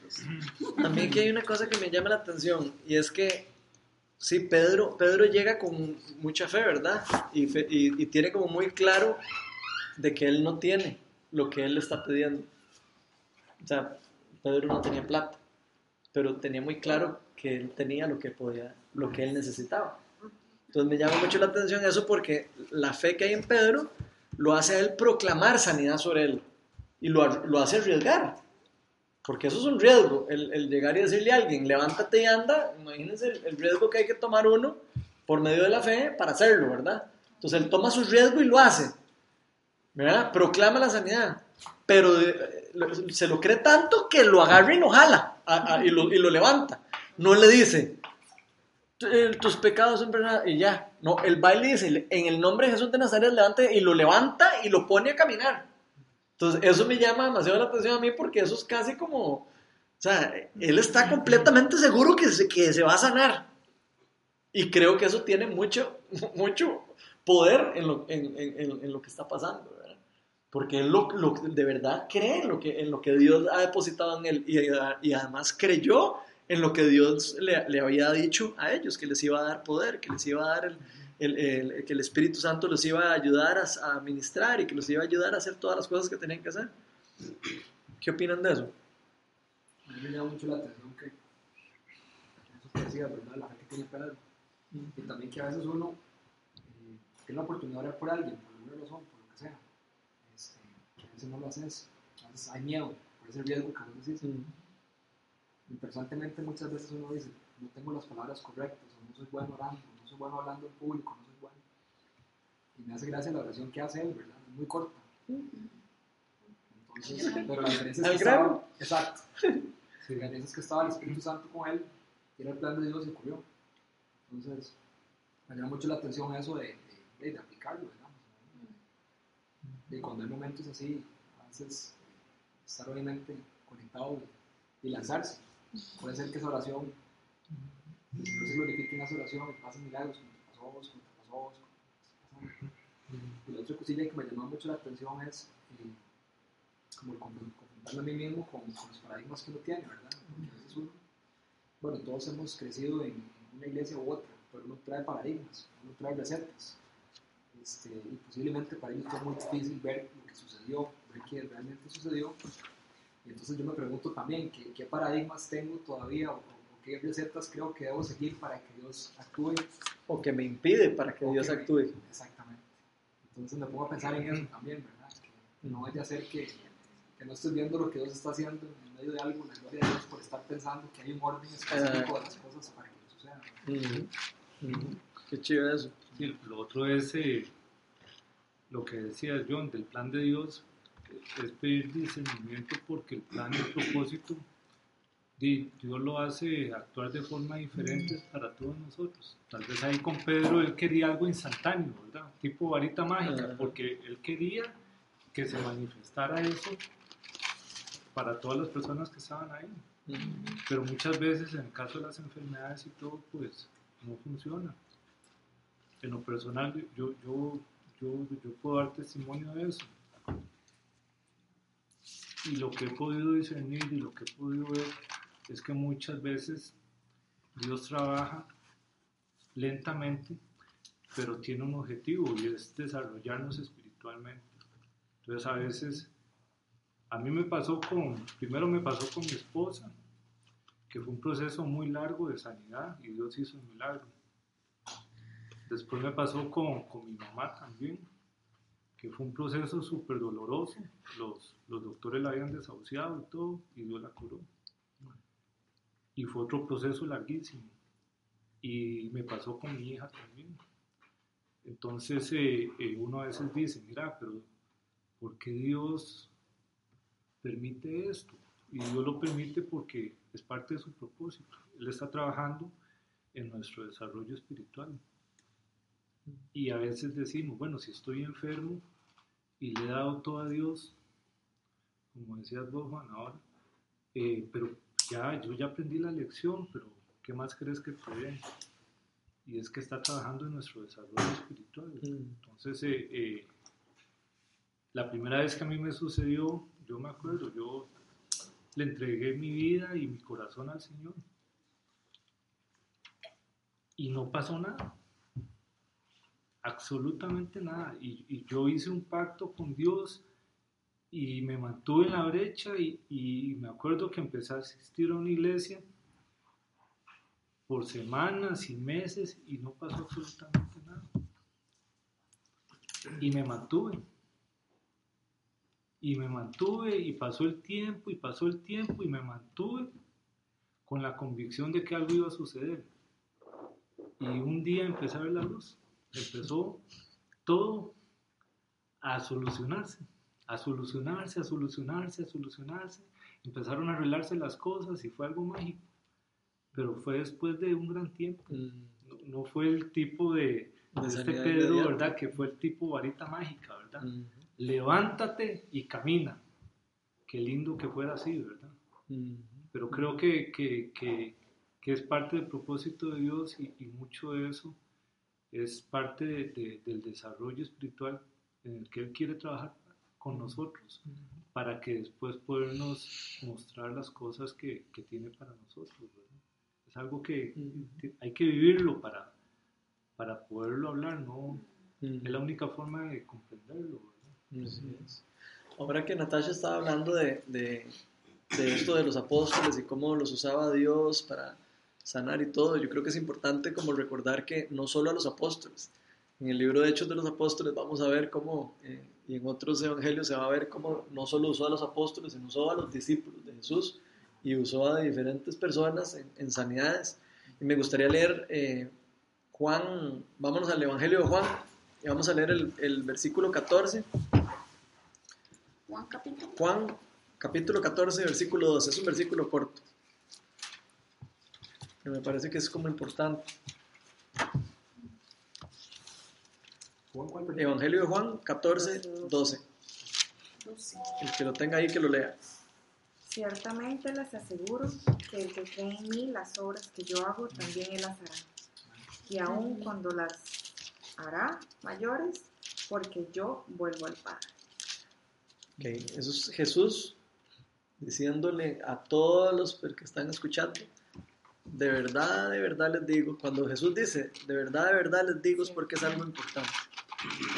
mí que hay una cosa que me llama la atención y es que sí, Pedro, Pedro llega con mucha fe, ¿verdad? Y, fe- y- y tiene como muy claro de que él no tiene lo que él le está pidiendo. O sea, Pedro no tenía plata, pero tenía muy claro que él tenía lo que podía, lo que él necesitaba. Entonces me llama mucho la atención eso porque la fe que hay en Pedro lo hace a él proclamar sanidad sobre él y lo, lo hace arriesgar. Porque eso es un riesgo, el, el llegar y decirle a alguien, levántate y anda, imagínense el, riesgo que hay que tomar uno por medio de la fe para hacerlo, ¿verdad? Entonces él toma su riesgo y lo hace, ¿verdad? Proclama la sanidad, pero eh, se lo cree tanto que lo agarra y lo jala y, lo, y lo levanta. No le dice, "Tu- eh, tus pecados perdonados", y ya. No, el baile dice, en el nombre de Jesús de Nazaret, levante y lo levanta y lo pone a caminar. Entonces, eso me llama demasiado la atención a mí porque eso es casi como, o sea, él está completamente seguro que se, que se va a sanar. Y creo que eso tiene mucho, mucho poder en lo, en, en- en- lo que está pasando. Porque él lo, lo- de verdad cree en lo, que, en lo que Dios ha depositado en él y, y además creyó en lo que Dios le, le había dicho a ellos, que les iba a dar poder, que les iba a dar el, el- el- que el Espíritu Santo los iba a ayudar a, a ministrar y que los iba a ayudar a hacer todas las cosas que tenían que hacer. ¿Qué opinan de eso? A mí me llama mucho la atención que eso que decía, ¿verdad? La fe que tiene Pedro. Y también que a veces uno eh, tiene la oportunidad de orar por alguien, por alguna razón, por lo que sea. Este, que a veces no lo haces, a veces hay miedo por ese riesgo que vos decís. Y personalmente muchas veces uno dice, no tengo las palabras correctas, o no soy bueno orando, no soy bueno hablando en público, no soy bueno. Y me hace gracia la oración que hace él, ¿verdad? Es muy corta. Entonces, pero la diferencia es que estaba, exacto. La diferencia es que estaba el Espíritu Santo con él, y era el plan de Dios y ocurrió. Entonces, me llama mucho la atención eso de, de, de aplicarlo, digamos. Y cuando hay momentos así, a veces estar obviamente conectado y lanzarse. Puede ser que esa oración, después se glorifique en esa oración y pasen milagros, como te pasó vos, como te pasó vos. Y la otra cosilla que me llamó mucho la atención es eh, como confrontarme a mí mismo con, con los paradigmas que uno tiene, ¿verdad? Porque a veces uno, bueno, todos hemos crecido en una iglesia u otra, pero uno trae paradigmas, uno trae recetas. Este, y posiblemente para ellos fue muy difícil ver lo que sucedió, ver qué realmente sucedió. Y entonces yo me pregunto también qué, qué paradigmas tengo todavía o, o qué recetas creo que debo seguir para que Dios actúe. O que me impide para que o Dios que me- actúe. Exactamente. Entonces me pongo a pensar en eso también, ¿verdad? Que no vaya a ser que, que no estés viendo lo que Dios está haciendo en medio de algo, la gloria de Dios, por estar pensando que hay un orden específico de las cosas para que sucedan. Ujú. Ujú. Qué chido eso. Sí, lo otro es eh, lo que decía John del plan de Dios, es pedir discernimiento porque el plan y el propósito, di- Dios lo hace actuar de forma diferente para todos nosotros. Tal vez ahí con Pedro él quería algo instantáneo, ¿verdad? Tipo varita mágica, porque él quería que se manifestara eso para todas las personas que estaban ahí. Pero muchas veces en el caso de las enfermedades y todo, pues no funciona. En lo personal, yo, yo, yo, yo puedo dar testimonio de eso. Y lo que he podido discernir y lo que he podido ver es que muchas veces Dios trabaja lentamente, pero tiene un objetivo y es desarrollarnos espiritualmente. Entonces a veces, a mí me pasó con, primero me pasó con mi esposa, que fue un proceso muy largo de sanidad y Dios hizo un milagro. Después me pasó con, con mi mamá también, que fue un proceso súper doloroso. Los, los doctores la habían desahuciado y todo, y Dios la curó. Y fue otro proceso larguísimo. Y me pasó con mi hija también. Entonces eh, eh, uno a veces dice, mira, pero ¿por qué Dios permite esto? Y Dios lo permite porque es parte de su propósito. Él está trabajando en nuestro desarrollo espiritual. Y a veces decimos, bueno, si estoy enfermo y le he dado todo a Dios, como decías vos, Juan, ahora, eh, pero ya, yo ya aprendí la lección, pero ¿qué más crees que dé? Y es que está trabajando en nuestro desarrollo espiritual. Entonces, eh, eh, la primera vez que a mí me sucedió, yo me acuerdo, yo le entregué mi vida y mi corazón al Señor. Y no pasó nada. Absolutamente nada. Y, yo hice un pacto con Dios y me mantuve en la brecha y me acuerdo que empecé a asistir a una iglesia por semanas y meses y no pasó absolutamente nada. Y me mantuve. Y me mantuve y pasó el tiempo y pasó el tiempo y me mantuve con la convicción de que algo iba a suceder. Y un día empecé a ver la luz. Empezó todo a solucionarse, a solucionarse, a solucionarse, a solucionarse. Empezaron a arreglarse las cosas y fue algo mágico pero fue después de un gran tiempo. No, no fue el tipo de, De de este Pedro, inmediata. ¿verdad? Que fue el tipo varita mágica, ¿verdad? Levántate y camina. Qué lindo que fuera así, ¿verdad? Pero creo que, que, que, que es parte del propósito de Dios y, y mucho de eso es parte de- de- del desarrollo espiritual en el que Él quiere trabajar con nosotros para que después podernos mostrar las cosas que, que tiene para nosotros. ¿verdad? Es algo que hay que vivirlo para, para poderlo hablar, no es la única forma de comprenderlo. Ahora que Natasha estaba hablando de, de, de esto de los apóstoles y cómo los usaba Dios para sanar y todo, yo creo que es importante como recordar que no solo a los apóstoles, en el libro de Hechos de los Apóstoles vamos a ver cómo, eh, y en otros evangelios se va a ver cómo no solo usó a los apóstoles, sino usó a los discípulos de Jesús y usó a diferentes personas en, en sanidades. Y me gustaría leer eh, Juan, vámonos al Evangelio de Juan, y vamos a leer el, el versículo 14. Juan capítulo. Juan capítulo 14, versículo 12. Es un versículo corto. Que me parece que es como importante. Evangelio de Juan 14, 12. El que lo tenga ahí, que lo lea. Ciertamente les aseguro que el que cree en mí, las obras que yo hago, también él las hará. Y aun cuando las hará mayores, porque yo vuelvo al Padre. Ok, Eso es Jesús diciéndole a todos los que están escuchando, de verdad, de verdad les digo, cuando Jesús dice, de verdad, de verdad les digo, es porque es algo importante.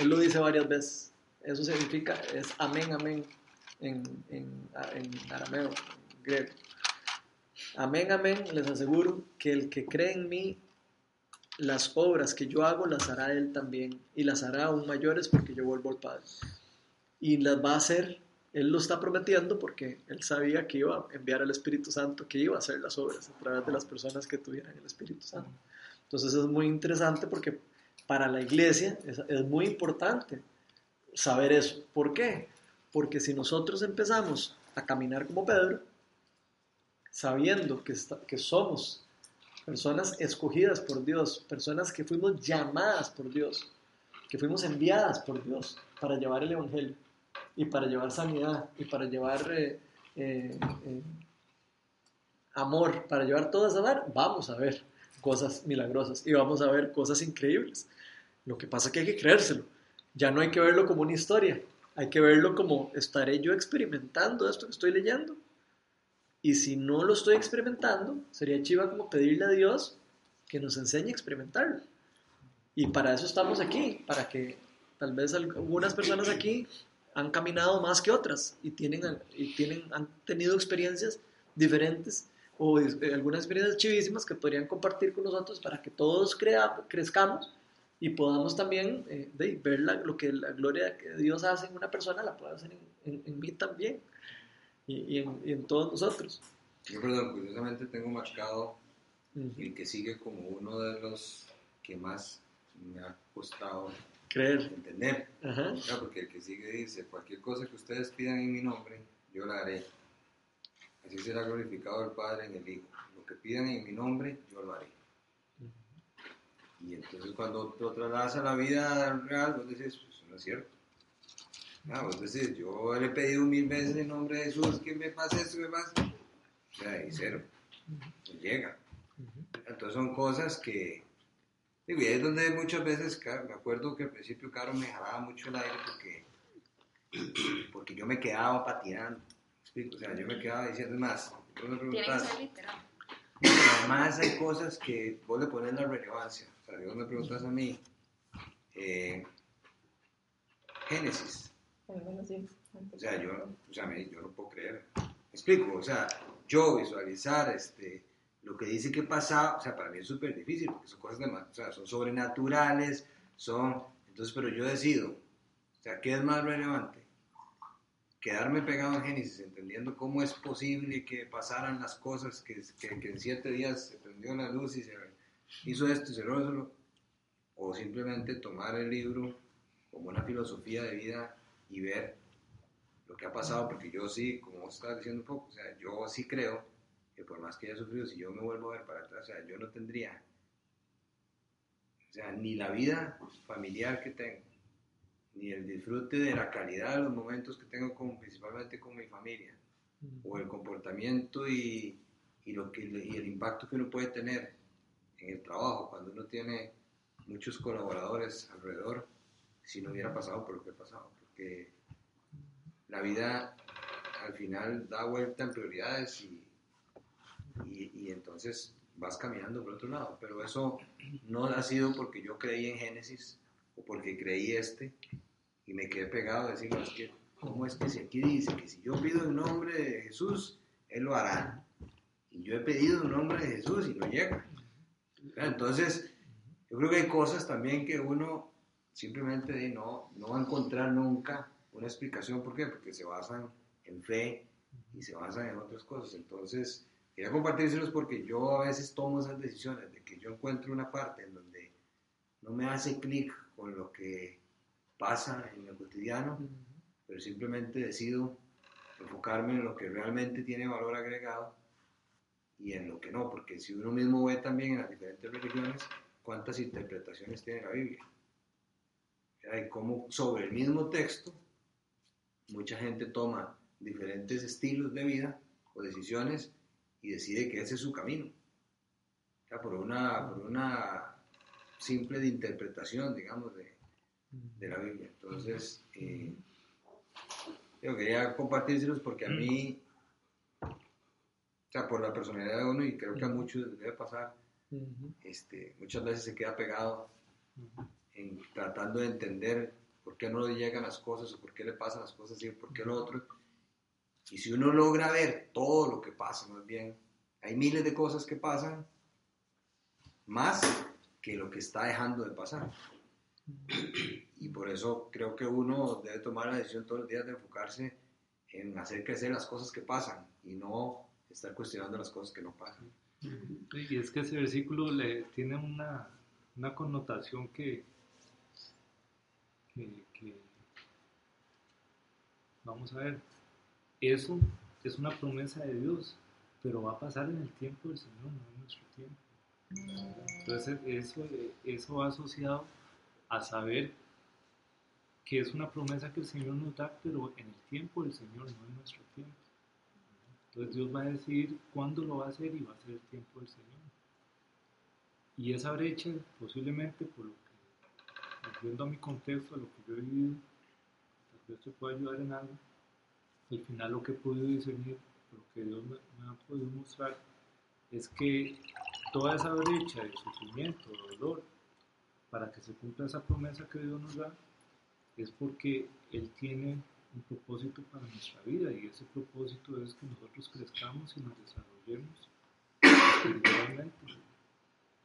Él lo dice varias veces. Eso significa, es amén, amén, en, en, en arameo, en griego. Amén, amén, les aseguro que el que cree en mí, las obras que yo hago las hará él también, y las hará aún mayores porque yo vuelvo al Padre y las va a hacer. Él lo está prometiendo porque él sabía que iba a enviar al Espíritu Santo, que iba a hacer las obras a través de las personas que tuvieran el Espíritu Santo. Entonces es muy interesante porque para la iglesia es, muy importante saber eso. ¿Por qué? Porque si nosotros empezamos a caminar como Pedro, sabiendo que somos personas escogidas por Dios, personas que fuimos llamadas por Dios, que fuimos enviadas por Dios para llevar el Evangelio y para llevar sanidad y para llevar eh, eh, eh, amor, para llevar todo a dar, vamos a ver cosas milagrosas y vamos a ver cosas increíbles. Lo que pasa es que hay que creérselo. Ya no hay que verlo como una historia, hay que verlo como estaré yo experimentando esto que estoy leyendo. Y si no lo estoy experimentando, sería chiva como pedirle a Dios que nos enseñe a experimentarlo. Y para eso estamos aquí, para que tal vez algunas personas aquí han caminado más que otras y tienen, y tienen, han tenido experiencias diferentes o eh, algunas experiencias chivísimas que podrían compartir con nosotros para que todos crea, crezcamos y podamos también eh, de, ver la- lo que la gloria que Dios hace en una persona la puede hacer en, en- en mí también y, y en, y en todos nosotros. Yo, perdón, curiosamente tengo marcado el que sigue como uno de los que más me ha costado Creer. entender. Ajá. Porque el que sigue dice, cualquier cosa que ustedes pidan en mi nombre, yo la haré. Así será glorificado el Padre en el Hijo. Lo que pidan en mi nombre, yo lo haré. Y entonces cuando lo trasladas a la vida real, vos decís, pues eso no es cierto. Ah, vos decís, yo le he pedido mil veces en nombre de Jesús que me pase esto, que me pase. O sea, y cero. No llega. Entonces son cosas que... Digo, y ahí es donde muchas veces, me acuerdo que al principio Caro me jalaba mucho el aire porque, porque yo me quedaba patinando. ¿Me explico? O sea, yo me quedaba diciendo, es más, Tiene que ser literal. además hay cosas que vos le pones la relevancia. O sea, si vos me preguntas a mí, eh, Génesis. O sea, yo, o sea, me- yo no puedo creer. ¿Me explico? O sea, yo visualizar este, lo que dice que pasaba, o sea, para mí es súper difícil, porque son cosas de, ma- o sea, son sobrenaturales, son... Entonces, pero yo decido, o sea, ¿qué es más relevante? Quedarme pegado en Génesis, entendiendo cómo es posible que pasaran las cosas, que, que, que en siete días se prendió la luz y se hizo esto y cerró eso, o simplemente tomar el libro como una filosofía de vida y ver lo que ha pasado, porque yo sí, como vos estabas diciendo un poco, o sea, yo sí creo que por más que haya sufrido, si yo me vuelvo a ver para atrás, o sea, yo no tendría, o sea, ni la vida familiar que tengo, ni el disfrute de la calidad de los momentos que tengo con, principalmente con mi familia, o el comportamiento y, y lo que, y el impacto que uno puede tener en el trabajo cuando uno tiene muchos colaboradores alrededor, si no hubiera pasado por lo que he pasado, porque la vida al final da vuelta en prioridades y, y, y entonces vas caminando por otro lado, pero eso no ha sido porque yo creí en Génesis o porque creí este y me quedé pegado a decir, "No, es que, ¿cómo es que si aquí dice que si yo pido el nombre de Jesús, Él lo hará? Y yo he pedido el nombre de Jesús y no llega. Entonces, yo creo que hay cosas también que uno simplemente no, no va a encontrar nunca una explicación. ¿Por qué? Porque se basan en fe y se basan en otras cosas. Entonces, quería compartírselos porque yo a veces tomo esas decisiones de que yo encuentro una parte en donde no me hace clic con lo que pasa en el cotidiano, pero simplemente decido enfocarme en lo que realmente tiene valor agregado y en lo que no, porque si uno mismo ve también en las diferentes religiones cuántas interpretaciones tiene la Biblia. Y cómo sobre el mismo texto mucha gente toma diferentes estilos de vida o decisiones y decide que ese es su camino. O sea, por, una, por una simple de interpretación, digamos, de, de la Biblia. Entonces, eh, yo quería compartírselos porque a mí, o sea, por la personalidad de uno, y creo que a muchos les debe pasar, este, muchas veces se queda pegado en tratando de entender por qué no le llegan las cosas o por qué le pasan las cosas y por qué lo otro. Y si uno logra ver todo lo que pasa, más bien, hay miles de cosas que pasan más que lo que está dejando de pasar. Y por eso creo que uno debe tomar la decisión todos los días de enfocarse en hacer crecer las cosas que pasan y no estar cuestionando las cosas que no pasan. Y es que ese versículo le tiene una, una connotación que, que, que- vamos a ver, eso es una promesa de Dios, pero va a pasar en el tiempo del Señor, no en nuestro tiempo. Entonces eso, eso va asociado a saber que es una promesa que el Señor nos da, pero en el tiempo del Señor, no en nuestro tiempo. Entonces Dios va a decidir cuándo lo va a hacer y va a ser el tiempo del Señor. Y esa brecha, posiblemente por lo que, volviendo a mi contexto, a lo que yo he vivido, tal vez te pueda ayudar en algo. Al final lo que he podido discernir, lo que Dios me, ha podido mostrar, es que toda esa brecha de sufrimiento, de dolor, para que se cumpla esa promesa que Dios nos da, es porque Él tiene un propósito para nuestra vida y ese propósito es que nosotros crezcamos y nos desarrollemos espiritualmente.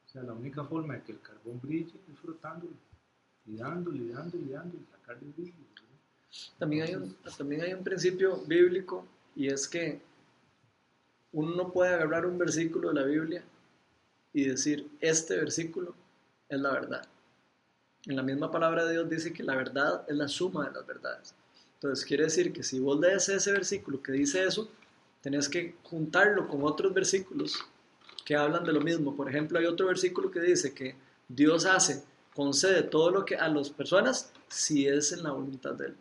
O sea, la única forma de que el carbón brille es frotándolo y dándole, y dándole, y dándole, y sacarle brillo. También hay, un, también hay un principio bíblico y es que uno no puede agarrar un versículo de la Biblia y decir, este versículo es la verdad. En la misma palabra de Dios dice que la verdad es la suma de las verdades. Entonces quiere decir que si vos lees ese versículo que dice eso, tenés que juntarlo con otros versículos que hablan de lo mismo. Por ejemplo, hay otro versículo que dice que Dios hace, concede todo lo que a las personas si es en la voluntad de Él.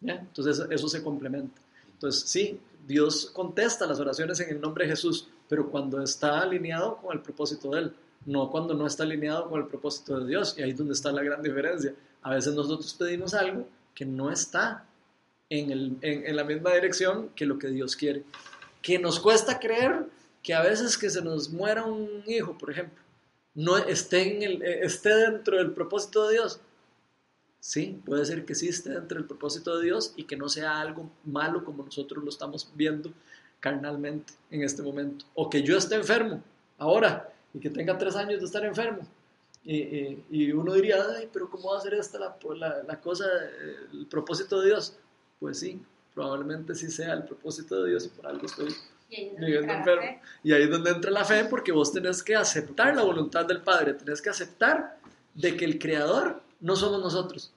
¿Ya? Entonces eso se complementa. Entonces sí, Dios contesta las oraciones en el nombre de Jesús, pero cuando está alineado con el propósito de Él, no cuando no está alineado con el propósito de Dios. Y ahí es donde está la gran diferencia. A veces nosotros pedimos algo que no está en, el, en, la misma dirección que lo que Dios quiere. Que nos cuesta creer que a veces que se nos muera un hijo, por ejemplo, no esté, en el, eh, esté dentro del propósito de Dios. Sí, puede ser que sí esté dentro del propósito de Dios y que no sea algo malo como nosotros lo estamos viendo carnalmente en este momento. O que yo esté enfermo ahora y que tenga tres años de estar enfermo. Y, y, y uno diría, Ay, pero ¿cómo va a ser esta la, la, la cosa, el propósito de Dios? Pues sí, probablemente sí sea el propósito de Dios y por algo estoy viviendo enfermo. fe. Y ahí es donde entra la fe, porque vos tenés que aceptar la voluntad del Padre, tenés que aceptar de que el Creador no somos nosotros.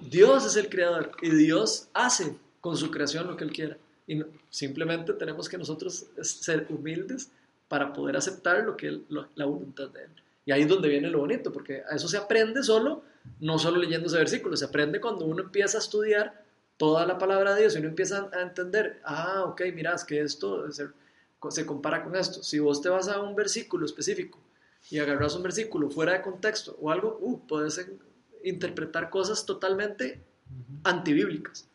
Dios es el Creador y Dios hace con su creación lo que Él quiera. Y simplemente tenemos que nosotros ser humildes para poder aceptar lo que él- la voluntad de Él. Y ahí es donde viene lo bonito, porque a eso se aprende solo, no solo leyendo ese versículo, se aprende cuando uno empieza a estudiar toda la palabra de Dios y uno empieza a entender, ah, ok, mira, es que esto se, compara con esto. Si vos te vas a un versículo específico y agarras un versículo fuera de contexto o algo, uh, puedes interpretar cosas totalmente antibíblicas.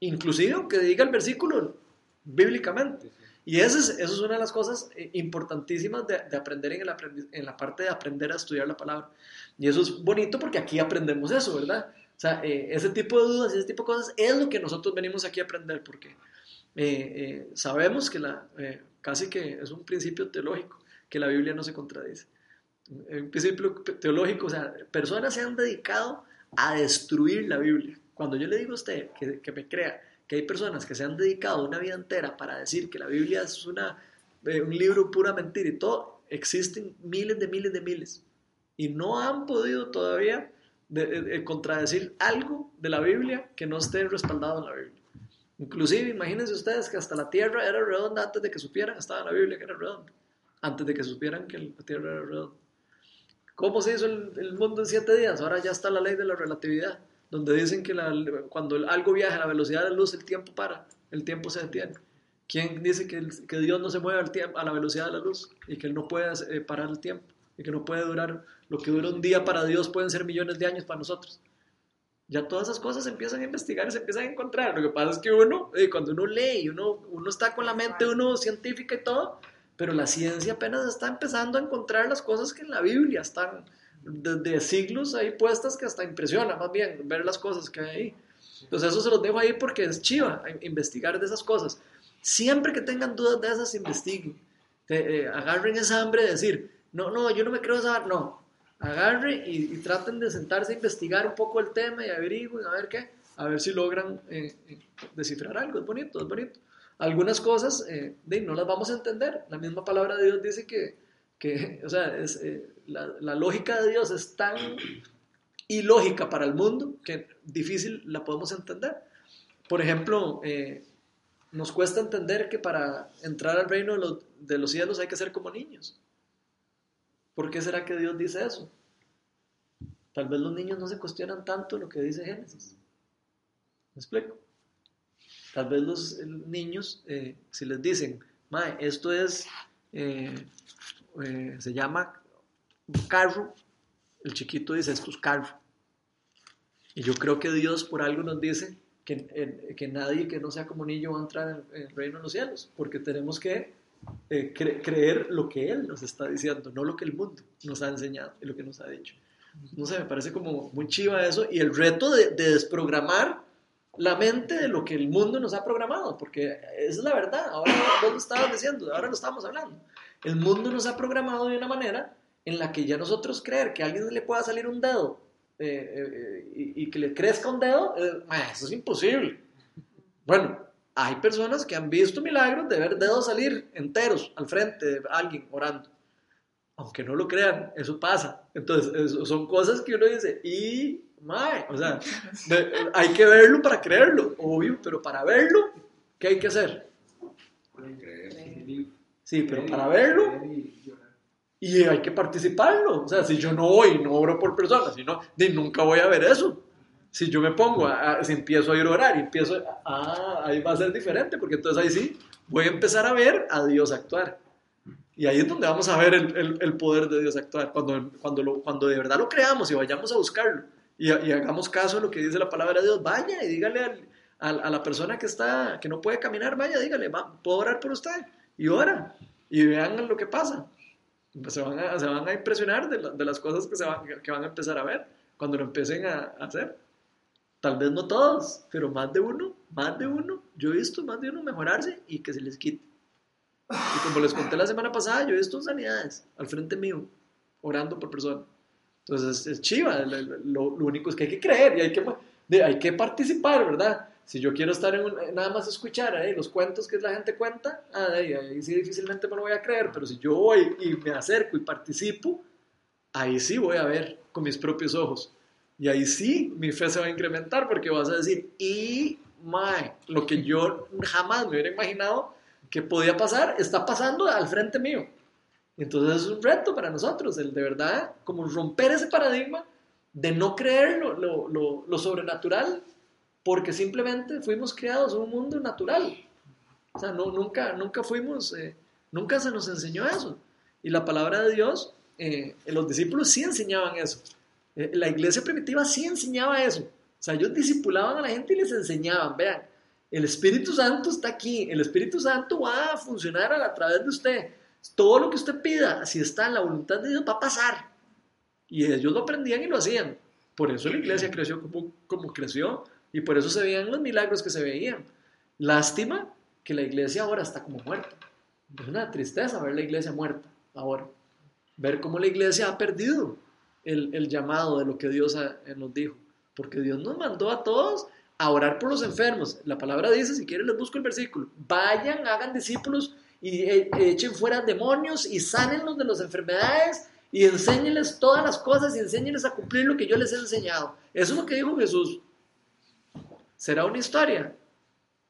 Inclusive aunque diga el versículo bíblicamente. Y eso es, eso es una de las cosas eh, importantísimas de, de aprender en, el aprendi- en la parte de aprender a estudiar la palabra. Y eso es bonito porque aquí aprendemos eso, ¿verdad? O sea, eh, ese tipo de dudas y ese tipo de cosas es lo que nosotros venimos aquí a aprender porque eh, eh, sabemos que la, casi que es un principio teológico, que la Biblia no se contradice. Un principio teológico, o sea, personas se han dedicado a destruir la Biblia. Cuando yo le digo a usted que, que me crea que hay personas que se han dedicado una vida entera para decir que la Biblia es una, eh, un libro pura mentira y todo, existen miles de miles de miles y no han podido todavía de- de contradecir algo de la Biblia que no esté respaldado en la Biblia. Inclusive, imagínense ustedes que hasta la tierra era redonda antes de que supieran, estaba en la Biblia que era redonda, antes de que supieran que la tierra era redonda. ¿Cómo se hizo el, mundo en siete días? Ahora ya está la ley de la relatividad, donde dicen que cuando algo viaja a la velocidad de la luz, el tiempo para, el tiempo se detiene. ¿Quién dice que, que Dios no se mueve a la velocidad de la luz y que Él no puede eh, parar el tiempo y que no puede durar lo que dura un día para Dios pueden ser millones de años para nosotros? Ya todas esas cosas se empiezan a investigar y se empiezan a encontrar. Lo que pasa es que uno, eh, cuando uno lee uno, uno está con la mente uno científica y todo, pero la ciencia apenas está empezando a encontrar las cosas que en la Biblia están desde siglos ahí puestas que hasta impresiona más bien ver las cosas que hay ahí. Entonces eso se los dejo ahí porque es chiva investigar de esas cosas. Siempre que tengan dudas de esas, investiguen. Te- eh, agarren esa hambre de decir, no, no, yo no me creo esa, no. Agarren y, y traten de sentarse a investigar un poco el tema y averigüen a ver qué, a ver si logran eh, eh, descifrar algo. Es bonito, es bonito. Algunas cosas eh, no las vamos a entender. La misma palabra de Dios dice que, que o sea, es, eh, la, la lógica de Dios es tan ilógica para el mundo que difícil la podemos entender. Por ejemplo, eh, nos cuesta entender que para entrar al reino de los, de los cielos hay que ser como niños. ¿Por qué será que Dios dice eso? Tal vez los niños no se cuestionan tanto lo que dice Génesis. ¿Me explico? Tal vez los eh, niños, eh, si les dicen, Mae, esto es, eh, eh, se llama carro, el chiquito dice, esto es carro. Y yo creo que Dios por algo nos dice que, eh, que nadie que no sea como niño va a entrar en, el reino de los cielos, porque tenemos que eh, cre- creer lo que Él nos está diciendo, no lo que el mundo nos ha enseñado y lo que nos ha dicho. No sé, me parece como muy chiva eso y el reto de, de desprogramar la mente de lo que el mundo nos ha programado, porque esa es la verdad, ahora vos lo estabas diciendo, ahora lo estamos hablando. El mundo nos ha programado de una manera en la que ya nosotros creer que a alguien le pueda salir un dedo eh, eh, y, y que le crezca un dedo, eh, eso es imposible. Bueno, hay personas que han visto milagros de ver dedos salir enteros al frente de alguien orando. Aunque no lo crean, eso pasa. Entonces, eso son cosas que uno dice, y, mae, o sea, de- hay que verlo para creerlo, obvio, pero para verlo, ¿qué hay que hacer? Creer. Sí, pero para verlo, y hay que participarlo. O sea, si yo no voy y no oro por personas, si no, de nunca voy a ver eso. Si yo me pongo, a- a- si empiezo a ir a orar y empiezo, a- ah, ahí va a ser diferente, porque entonces ahí sí voy a empezar a ver a Dios actuar. Y ahí es donde vamos a ver el, el- el poder de Dios actuar, cuando, cuando, lo- cuando de verdad lo creamos y vayamos a buscarlo y, y hagamos caso a lo que dice la palabra de Dios, vaya y dígale al- a la persona que está, que no puede caminar, vaya, dígale, va, puedo orar por usted y ora y vean lo que pasa. Pues se, van a, se van a impresionar de, la- de las cosas que, se van, que van a empezar a ver cuando lo empiecen a, a hacer. Tal vez no todos, pero más de uno, más de uno. Yo he visto más de uno mejorarse y que se les quite. Y como les conté la semana pasada, yo he visto sanidades al frente mío, orando por personas. Entonces es, chiva, lo, lo- único es que hay que creer y hay que, hay que participar, ¿verdad? Si yo quiero estar en un- nada más escuchar eh, los cuentos que la gente cuenta, ah, ahí, ahí sí difícilmente me lo voy a creer, pero si yo voy y me acerco y participo, ahí sí voy a ver con mis propios ojos. Y ahí sí mi fe se va a incrementar porque vas a decir, y mae, lo que yo jamás me hubiera imaginado que podía pasar, está pasando al frente mío. Entonces es un reto para nosotros, el de verdad, como romper ese paradigma de no creer lo, lo- lo- lo sobrenatural, porque simplemente fuimos creados en un mundo natural. O sea, no, nunca, nunca fuimos, eh, nunca se nos enseñó eso. Y la palabra de Dios, eh, los discípulos sí enseñaban eso. Eh, la iglesia primitiva sí enseñaba eso. O sea, ellos discipulaban a la gente y les enseñaban, vean, el Espíritu Santo está aquí, el Espíritu Santo va a funcionar a, a través de usted. Todo lo que usted pida, si está en la voluntad de Dios, va a pasar. Y ellos lo aprendían y lo hacían. Por eso la iglesia creció como, como creció y por eso se veían los milagros que se veían. Lástima que la iglesia ahora está como muerta. Es una tristeza ver la iglesia muerta ahora. Ver cómo la iglesia ha perdido el, el llamado de lo que Dios eh, nos dijo. Porque Dios nos mandó a todos a orar por los enfermos. La palabra dice, si quieren les busco el versículo, vayan, hagan discípulos y eh, echen fuera demonios y sánenlos de las enfermedades y enséñenles todas las cosas y enséñenles a cumplir lo que yo les he enseñado. Eso es lo que dijo Jesús. ¿Será una historia?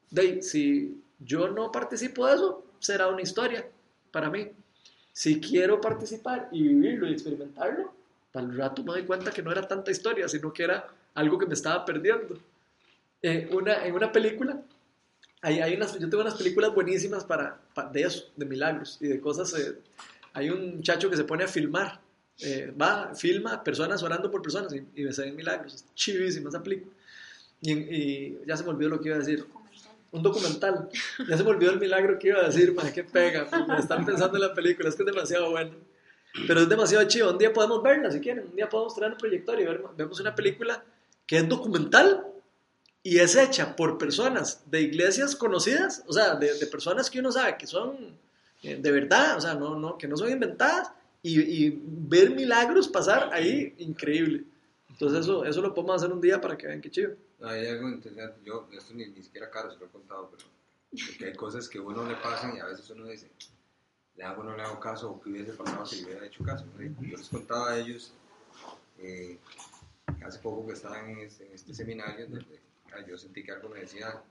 De, si yo no participo de eso, será una historia para mí. Si quiero participar y vivirlo y experimentarlo, al rato me doy cuenta que no era tanta historia, sino que era algo que me estaba perdiendo. Eh, una, en una película, hay, hay unas, yo tengo unas películas buenísimas para, pa- de eso, de milagros y de cosas. eh, hay un muchacho que se pone a filmar, eh, va, filma personas orando por personas y, y se milagros. Es chivísima esa película. Y, y ya se me olvidó lo que iba a decir. Un documental. Ya se me olvidó el milagro que iba a decir, man, qué pega. Me están pensando en la película, es que es demasiado bueno. Pero es demasiado chido. Un día podemos verla si quieren. Un día podemos traer un proyector y ver, vemos una película que es documental y es hecha por personas de iglesias conocidas, o sea, de, de personas que uno sabe que son eh, de verdad, o sea, no, no, que no son inventadas y, y ver milagros pasar ahí, increíble. Entonces eso, eso lo podemos hacer un día para que vean qué chido. Hay algo interesante. Yo, esto ni, ni siquiera caro se lo he contado, pero hay cosas que a uno le pasan y a veces uno dice, le hago o no le hago caso, o qué hubiese pasado si le hubiera hecho caso. Yo les contaba a ellos, eh, hace poco que estaban en este, en este seminario, donde yo sentí que algo me decía,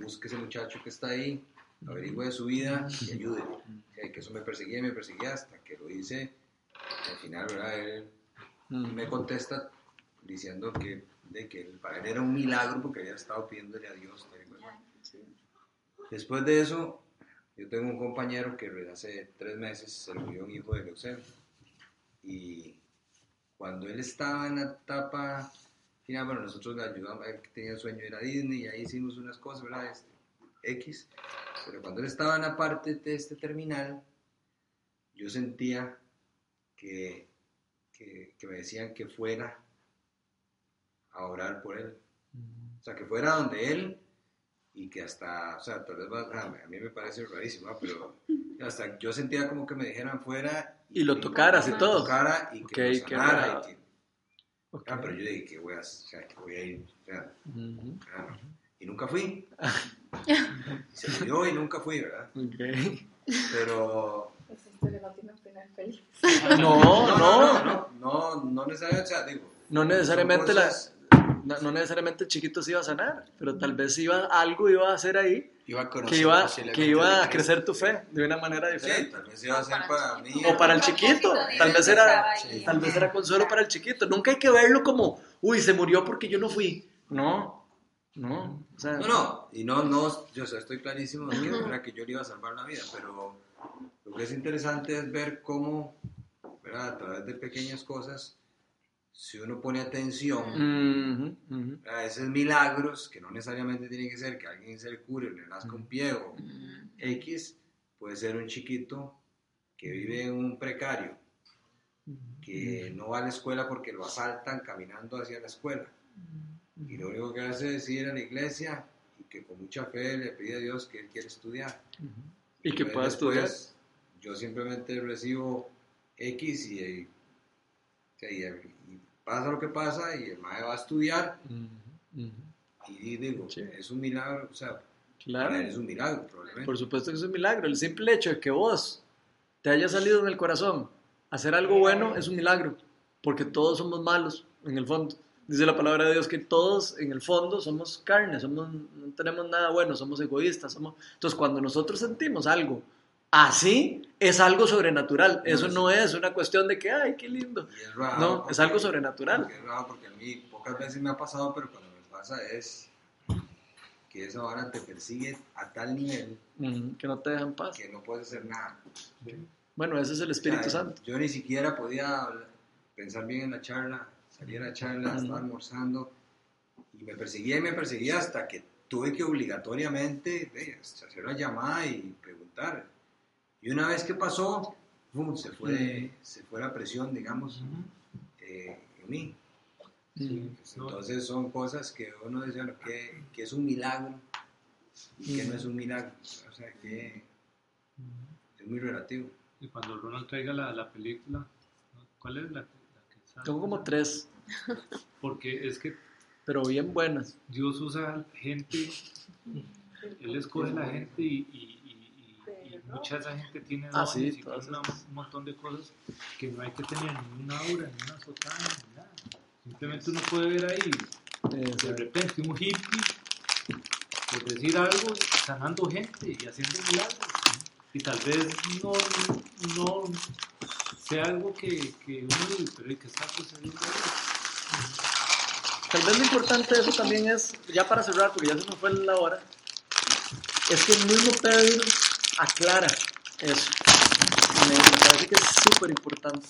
busque ese muchacho que está ahí, averigüe de su vida y. Eh, que eso me perseguía y me perseguía hasta que lo hice. Al final, ¿verdad? Él me contesta diciendo que, de que para él era un milagro porque había estado pidiéndole a Dios. Después de eso, yo tengo un compañero que hace tres meses se murió un hijo de leucemia. Y cuando él estaba en la etapa final, bueno, nosotros le ayudamos, él tenía el sueño de ir a Disney y ahí hicimos unas cosas, ¿verdad? Este, X. Pero cuando él estaba en la parte de este terminal, yo sentía que, que, que me decían que fuera a orar por él. O sea, que fuera donde él y que hasta, o sea, tal vez va- a mí- me parece rarísimo, ¿no? pero hasta yo sentía como que me dijeran fuera Y lo tocaras y todo. tocara y que Ok, lo qué sanara y que- Ah, pero yo dije que voy a, o sea, que voy a ir, o sea, Ujú. ah, y nunca fui. Se murió y nunca fui, ¿verdad? Ok. Pero Esa historia no tiene final feliz. No, No, no, no, no, no, no necesariamente, o sea, digo, no necesariamente cosas- no, no necesariamente el chiquito se iba a sanar, pero tal vez iba algo iba a hacer ahí Iba a conocer que iba, que iba a crecer tu fe de una manera Sí, diferente. tal vez iba a ser para mí. O para el chiquito, tal vez era, tal vez era consuelo para el chiquito. Nunca hay que verlo como, uy, se murió porque yo no fui. No, no, o sea, No, no, y no, no, yo estoy clarísimo de que no era que yo le iba a salvar la vida, pero lo que es interesante es ver cómo, ¿verdad? a través de pequeñas cosas, si uno pone atención a esos milagros, que no necesariamente tiene que ser que alguien se le cure, le nazca un pie o X, puede ser un chiquito que vive en un precario, que no va a la escuela porque lo asaltan caminando hacia la escuela. Y lo único que hace es ir a la iglesia y que con mucha fe le pide a Dios que él quiere estudiar. Y que Pues pueda después, estudiar. Yo simplemente recibo X y, y- y- y pasa lo que pasa y el maestro va a estudiar y digo, Sí. es un milagro, o sea, Claro. es un milagro probablemente. Por supuesto que es un milagro. El simple hecho de que vos te haya salido en el corazón hacer algo bueno es un milagro. Porque todos somos malos, en el fondo. Dice la palabra de Dios que todos, en el fondo, somos carne, somos, no tenemos nada bueno, somos egoístas. Somos... Entonces, cuando nosotros sentimos algo así, es algo sobrenatural. Eso no es una cuestión de que, ay, qué lindo. Y es raro No, porque- es algo sobrenatural. porque Es raro porque a mí pocas veces me ha pasado, pero cuando me pasa es que esa vara te persigue a tal nivel Ujú, Que no te dejan paz. que no puedes hacer nada. Bueno, ese es el Espíritu O sea, Santo. Yo ni siquiera podía pensar bien en la charla, salí a la charla, Ujú. estaba almorzando y me perseguía y me perseguía hasta que tuve que obligatoriamente eh, hacer una llamada y preguntar. Y una vez que pasó, ¡pum! se, fue, se fue la presión, digamos, eh, en mí. Entonces son cosas que uno dice, bueno, que, que es un milagro y que no es un milagro. O sea, que es muy relativo. Y cuando Ronald traiga la, la película. ¿cuál es la, la que sale? Tengo como tres, Porque es que pero bien buenas. Dios usa gente, Él escoge la gente y- y mucha de esa gente tiene Ah, sí, y una- un montón de cosas que no hay que tener ni una aura, ni una sotana, ni nada. Simplemente uno puede ver ahí, de repente, un hippie, por decir algo, sanando gente y haciendo milagros. Y tal vez no, no sea algo que, que uno pero ¿y qué está sucediendo ahí? Tal vez lo importante de eso también es, ya para cerrar, porque ya se nos fue la hora, es que el mismo Pedro aclara eso. Me, me parece que es súper importante.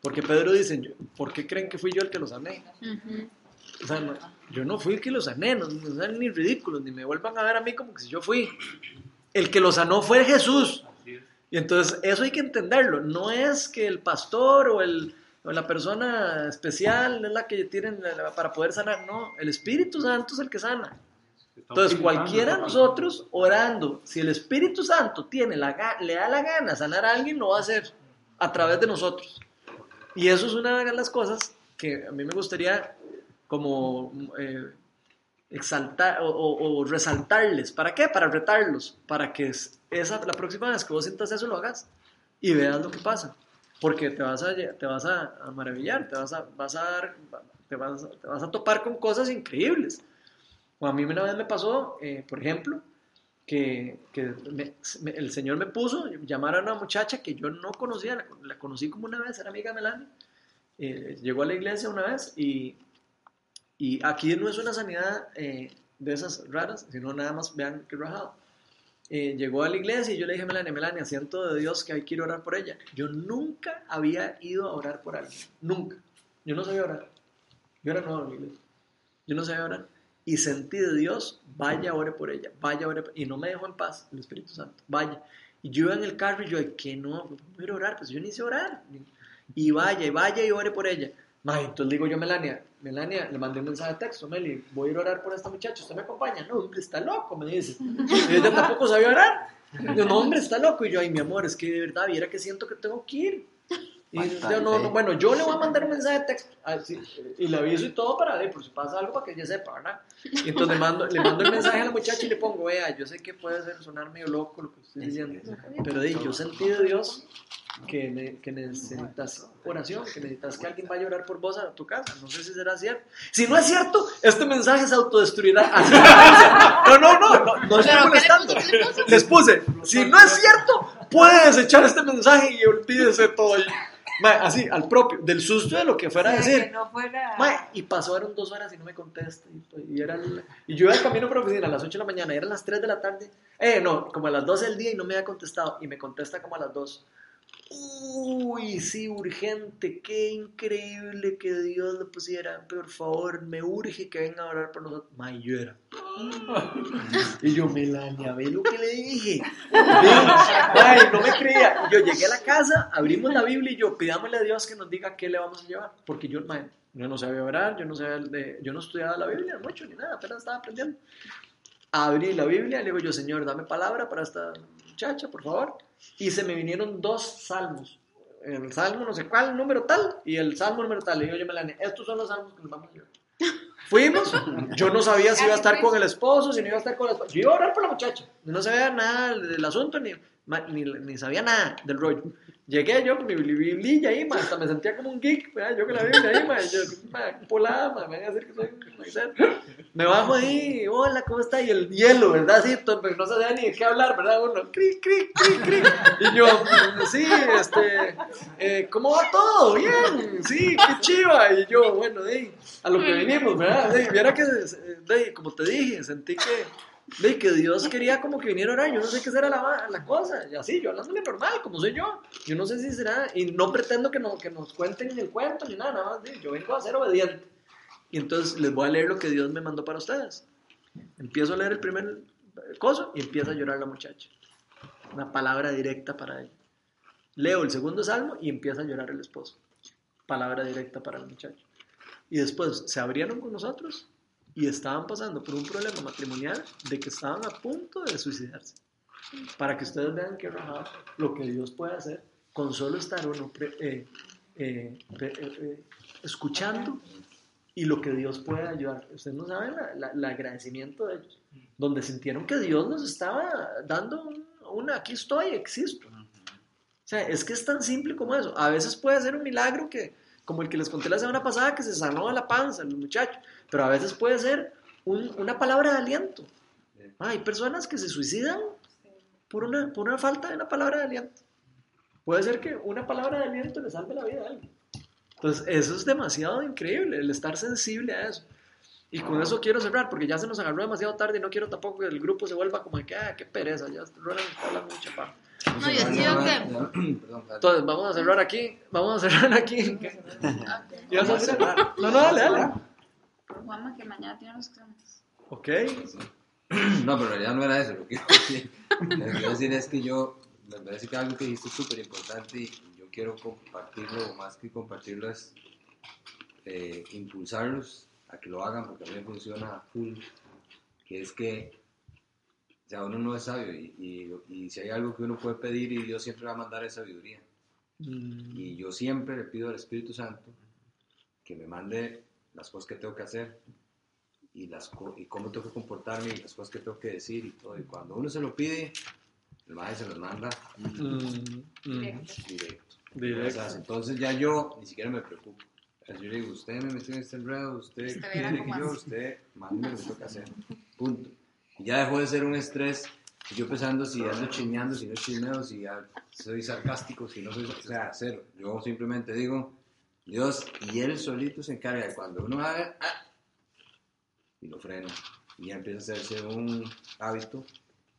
Porque Pedro dice, ¿por qué creen que fui yo el que los sané? Ujú. O sea, no- yo no fui el que los sané, no, no sean ni ridículos, ni me vuelvan a ver a mí como que si yo fui. El que los sanó fue Jesús. Y entonces eso hay que entenderlo. No es que el pastor o, el, o la persona especial es la que tienen la- para poder sanar. No, el Espíritu Santo es el que sana. Entonces cualquiera de ¿no? nosotros orando, si el Espíritu Santo tiene la, le da la gana sanar a alguien, lo va a hacer a través de nosotros. Y eso es una de las cosas que a mí me gustaría como eh, exaltar o, o- o resaltarles. ¿Para qué? Para retarlos, para que es- esa, la próxima vez que vos sientas eso lo hagas y veas lo que pasa. Porque te vas a, te vas a, maravillar, te vas a, vas a dar, te vas, te vas a topar con cosas increíbles. A mí una vez me pasó, eh, por ejemplo, que, el Señor me puso llamar a una muchacha que yo no conocía, la, conocí como una vez, era amiga de Melania. Eh, llegó a la iglesia una vez y, y aquí no es una sanidad eh, de esas raras, sino nada más vean que rajado. Llegó a la iglesia y yo le dije a Melania, Melania, siento de Dios que hay que ir a orar por ella. Yo nunca había ido a orar por alguien, nunca. Yo no sabía orar. Yo era nuevo en la iglesia. Yo no sabía orar. Y sentí de Dios, vaya, ore por ella, vaya, ore por Y no me dejó en paz el Espíritu Santo, vaya. Y yo iba en el carro y yo, que no, no a orar, pues yo ni sé orar. Y vaya, y vaya y ore por ella. Ma, entonces digo yo, Melania, Melania, le mandé un mensaje de texto, Meli, voy a ir a orar por esta muchacha, ¿usted me acompaña? No, hombre, está loco, me dice. Y ella tampoco sabía orar. Yo, no, hombre, está loco. Y yo, ay, mi amor, es que de verdad, viera que siento que tengo que ir. Y yo no, no, bueno, yo le voy a mandar un mensaje de texto así, y le aviso y todo para ver, por si pasa algo para que ella sepa, ¿verdad? Y entonces le mando, le mando el mensaje a la muchacha y le pongo, vea, yo sé que puede ser sonar medio loco lo que estoy diciendo, pero di, yo sentí de Dios que, ne- que necesitas oración, que necesitas que alguien vaya a orar por vos a tu casa. No sé si será cierto. Si no es cierto, este mensaje se autodestruirá. No, no, no, no, no estoy Pero, ¿qué le molestando. Les puse, si no es cierto, puedes echar este mensaje y olvídese todo. Mae, así, al propio, del susto de lo que fuera a sea, decir. no fuera... Mae, y pasaron dos horas y no me contesta. Y, pues, y era el- y yo iba al camino para la oficina a las 8 de la mañana, y eran las 3 de la tarde. Eh, no, como a las 12 del día y no me había contestado. Y me contesta como a las 2. Uy, sí, urgente, qué increíble que Dios lo pusiera. Por favor, me urge que venga a orar por nosotros. Mae, yo. Y yo, Melania, ve lo que le dije. Ay, no me creía. Yo llegué a la casa, abrimos la Biblia y yo, pidámosle a Dios que nos diga qué le vamos a llevar. Porque yo, no sabía orar, yo no sabía, yo no estudiaba la Biblia mucho ni nada, apenas estaba aprendiendo. Abrí la Biblia le digo yo, Señor, dame palabra para esta muchacha, por favor. Y se me vinieron dos salmos. El salmo no sé cuál, número tal, y el salmo número tal. Le digo yo, Melania, estos son los salmos que nos vamos a llevar. Fuimos, yo no sabía si iba a estar con el esposo, si no iba a estar con la esposa. Yo iba a orar por la muchacha, no sabía nada del asunto, ni, ni, ni sabía nada del rollo. Llegué yo con mi bibli- biblilla ahí, ma, hasta me sentía como un geek, ¿verdad? yo con la Biblia ahí, ma, yo, ma, polada, ma, me van a decir que soy un. Me bajo ahí, hola, ¿cómo está? Y el hielo, ¿verdad? Sí, pero no sabía ni de qué hablar, ¿verdad? Uno, cri, cri, cri, cri. Y yo, sí, este, eh, ¿cómo va todo? Bien, sí, qué chiva. Y yo, bueno, de, a lo que vinimos, ¿verdad? De, viera que, de, como te dije, sentí que, de, que Dios quería como que viniera a orar. Yo no sé qué será la, la cosa. Y así, yo hablándole normal, como soy yo. Yo no sé si será, y no pretendo que, no, que nos cuenten el cuento ni nada, nada más. de, yo vengo a ser obediente. Y entonces les voy a leer lo que Dios me mandó para ustedes. Empiezo a leer el primer coso y empieza a llorar la muchacha. Una palabra directa para ella. Leo el segundo salmo y empieza a llorar el esposo. Palabra directa para el muchacho. Y después se abrieron con nosotros y estaban pasando por un problema matrimonial de que estaban a punto de suicidarse. Para que ustedes vean que rajado lo que Dios puede hacer con solo estar uno pre- eh, eh, pre- eh, eh, escuchando y lo que Dios puede ayudar. Ustedes no saben la- la- el agradecimiento de ellos, donde sintieron que Dios nos estaba dando un- una, aquí estoy, existo. O sea, es que es tan simple como eso. A veces puede ser un milagro que, como el que les conté la semana pasada, que se sanó la panza el muchacho, pero a veces puede ser un- una palabra de aliento. Ah, hay personas que se suicidan por una, por una falta de una palabra de aliento. Puede ser que una palabra de aliento le salve la vida a alguien. Entonces, eso es demasiado increíble, el estar sensible a eso. Y con eso quiero cerrar, porque ya se nos agarró demasiado tarde y no quiero tampoco que el grupo se vuelva como de que, ah, qué pereza, ya Roland está hablando mucha paja. No, yo digo que... Entonces, vamos a cerrar aquí, vamos a cerrar aquí. ¿Ibas a decir algo? No, no, dale, dale. Juanma, que mañana tiene los exámenes. Ok. No, pero en realidad no era eso. Lo que quiero decir es que yo, me parece que algo que dijiste es súper importante y yo quiero compartirlo, o más que compartirlo es eh, impulsarlos a que lo hagan porque a mí me funciona full, que es que, sea, uno no es sabio y, y, y si hay algo que uno puede pedir y Dios siempre va a mandar es sabiduría. Mm, Y yo siempre le pido al Espíritu Santo que me mande las cosas que tengo que hacer y, las, co- y cómo tengo que comportarme y las cosas que tengo que decir y todo. Y cuando uno se lo pide, el maestro se los manda mm, mm, directo. Directo. O sea, entonces ya yo ni siquiera me preocupo. Yo le digo, usted me metió en este enredo, usted quiere que yo, usted mándeme lo que tengo que hacer. Punto. Ya dejó de ser un estrés. Yo pensando si ando chismeando, si no chismeo, si ya soy sarcástico, si no soy, o sea, cero. Yo simplemente digo, Dios, y Él solito se encarga de cuando uno haga, ah, y lo freno. Y ya empieza a hacerse un hábito.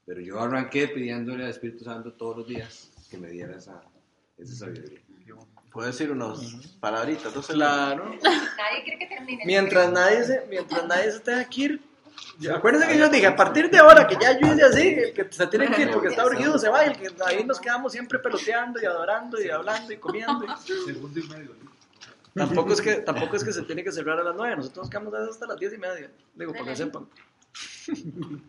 Pero yo arranqué pidiéndole al Espíritu Santo todos los días que me diera esa, esa sabiduría. Puedo decir unos palabritas, dos Claro. Nadie quiere que termine. Mientras nadie se, mientras nadie se tenga que ir. Acuérdense que yo dije, a partir de ahora, que ya yo hice así, el que se tiene que ir porque está urgido se va, y el que ahí nos quedamos siempre peloteando y adorando y hablando y comiendo. Segundo y medio. Tampoco es que, tampoco es que se tiene que cerrar a las 9, nosotros nos quedamos hasta las 10 y media, digo, para que sepan.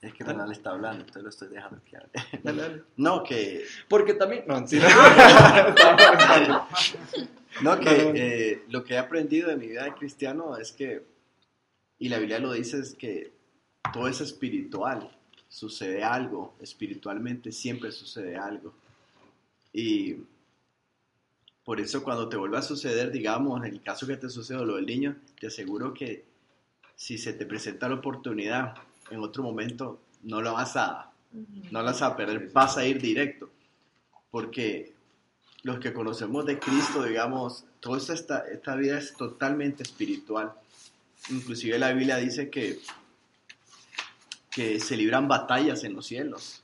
Es que Ronald está hablando, entonces lo estoy dejando que hable. Dale, dale. No, que, Porque también. No, sí. no, que eh, lo que he aprendido de mi vida de cristiano es que, y la Biblia lo dice, es que todo es espiritual. Sucede algo, espiritualmente siempre sucede algo. Y por eso cuando te vuelva a suceder, digamos, en el caso que te sucedió lo del niño, te aseguro que si se te presenta la oportunidad en otro momento, no lo vas a, no la vas a perder, vas a ir directo. Porque los que conocemos de Cristo, digamos, toda esta, esta vida es totalmente espiritual. Inclusive la Biblia dice que, que se libran batallas en los cielos,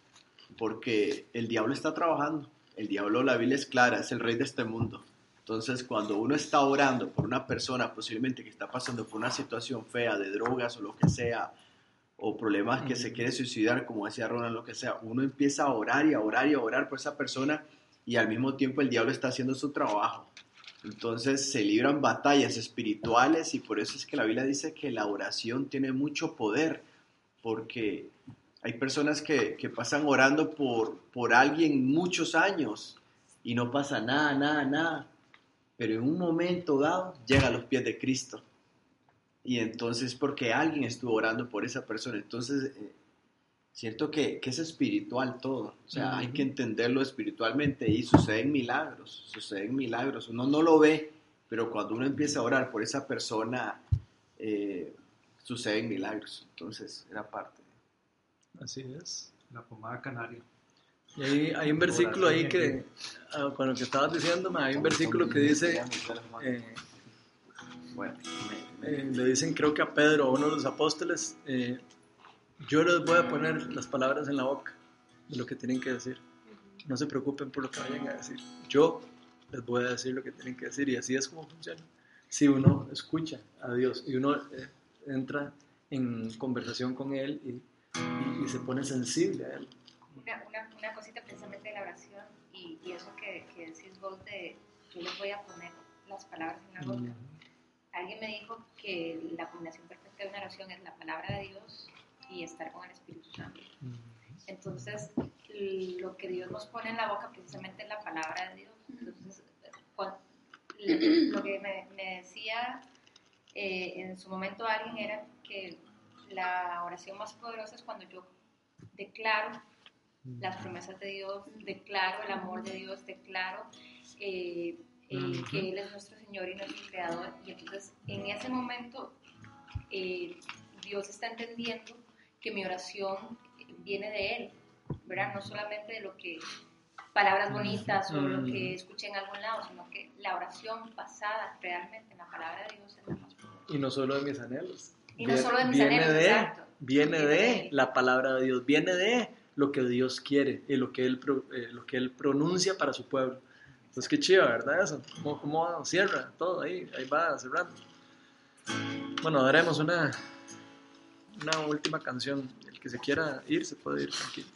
porque el diablo está trabajando. El diablo, la Biblia es clara, es el rey de este mundo. Entonces, cuando uno está orando por una persona posiblemente que está pasando por una situación fea de drogas o lo que sea, o problemas que se quiere suicidar, como decía Ronald, lo que sea, uno empieza a orar y a orar y a orar por esa persona y al mismo tiempo el diablo está haciendo su trabajo. Entonces se libran batallas espirituales y por eso es que la Biblia dice que la oración tiene mucho poder, porque hay personas que, que pasan orando por, por alguien muchos años y no pasa nada, nada, nada, pero en un momento dado llega a los pies de Cristo. Y entonces porque alguien estuvo orando por esa persona, entonces siento que, que es espiritual todo, o sea, hay que entenderlo espiritualmente y suceden milagros, suceden milagros, uno no lo ve, pero cuando uno empieza a orar por esa persona, eh, suceden milagros, entonces era parte. Así es. La pomada canaria. Y ahí hay un versículo ahí que, ah, con lo que estabas diciendo, hay un versículo que dice, eh, Bueno, eh, le dicen creo que a Pedro, uno de los apóstoles, eh, yo les voy a poner las palabras en la boca de lo que tienen que decir. No se preocupen por lo que vayan a decir. Yo les voy a decir lo que tienen que decir y así es como funciona. Si uno escucha a Dios y uno eh, entra en conversación con Él y, y- y se pone sensible a Él. Una, una, una cosita precisamente de la oración y, y eso que, que decís vos de yo les voy a poner las palabras en la boca. Alguien me dijo que la combinación perfecta de una oración es la palabra de Dios y estar con el Espíritu Santo. Entonces, lo que Dios nos pone en la boca precisamente es la palabra de Dios. Entonces, lo que me, me decía eh, en su momento alguien era que la oración más poderosa es cuando yo declaro las promesas de Dios, declaro el amor de Dios, declaro eh, eh, que Él es nuestro Señor y nuestro Creador. Y entonces en ese momento eh, Dios está entendiendo que mi oración viene de Él, ¿verdad? No solamente de lo que, palabras bonitas o lo que escuché en algún lado, sino que la oración basada realmente en la palabra de Dios es la más. Y no solo de mis anhelos. Y no solo de mis viene anhelos, de, exacto. Viene Viene de de- la palabra de Dios, viene de lo que Dios quiere y lo que Él, eh, lo que él pronuncia para su pueblo. Entonces, qué chido, ¿verdad? Eso, cómo, cómo cierra todo ahí, ahí va cerrando. Bueno, daremos una, una última canción. El que se quiera ir, se puede ir tranquilo.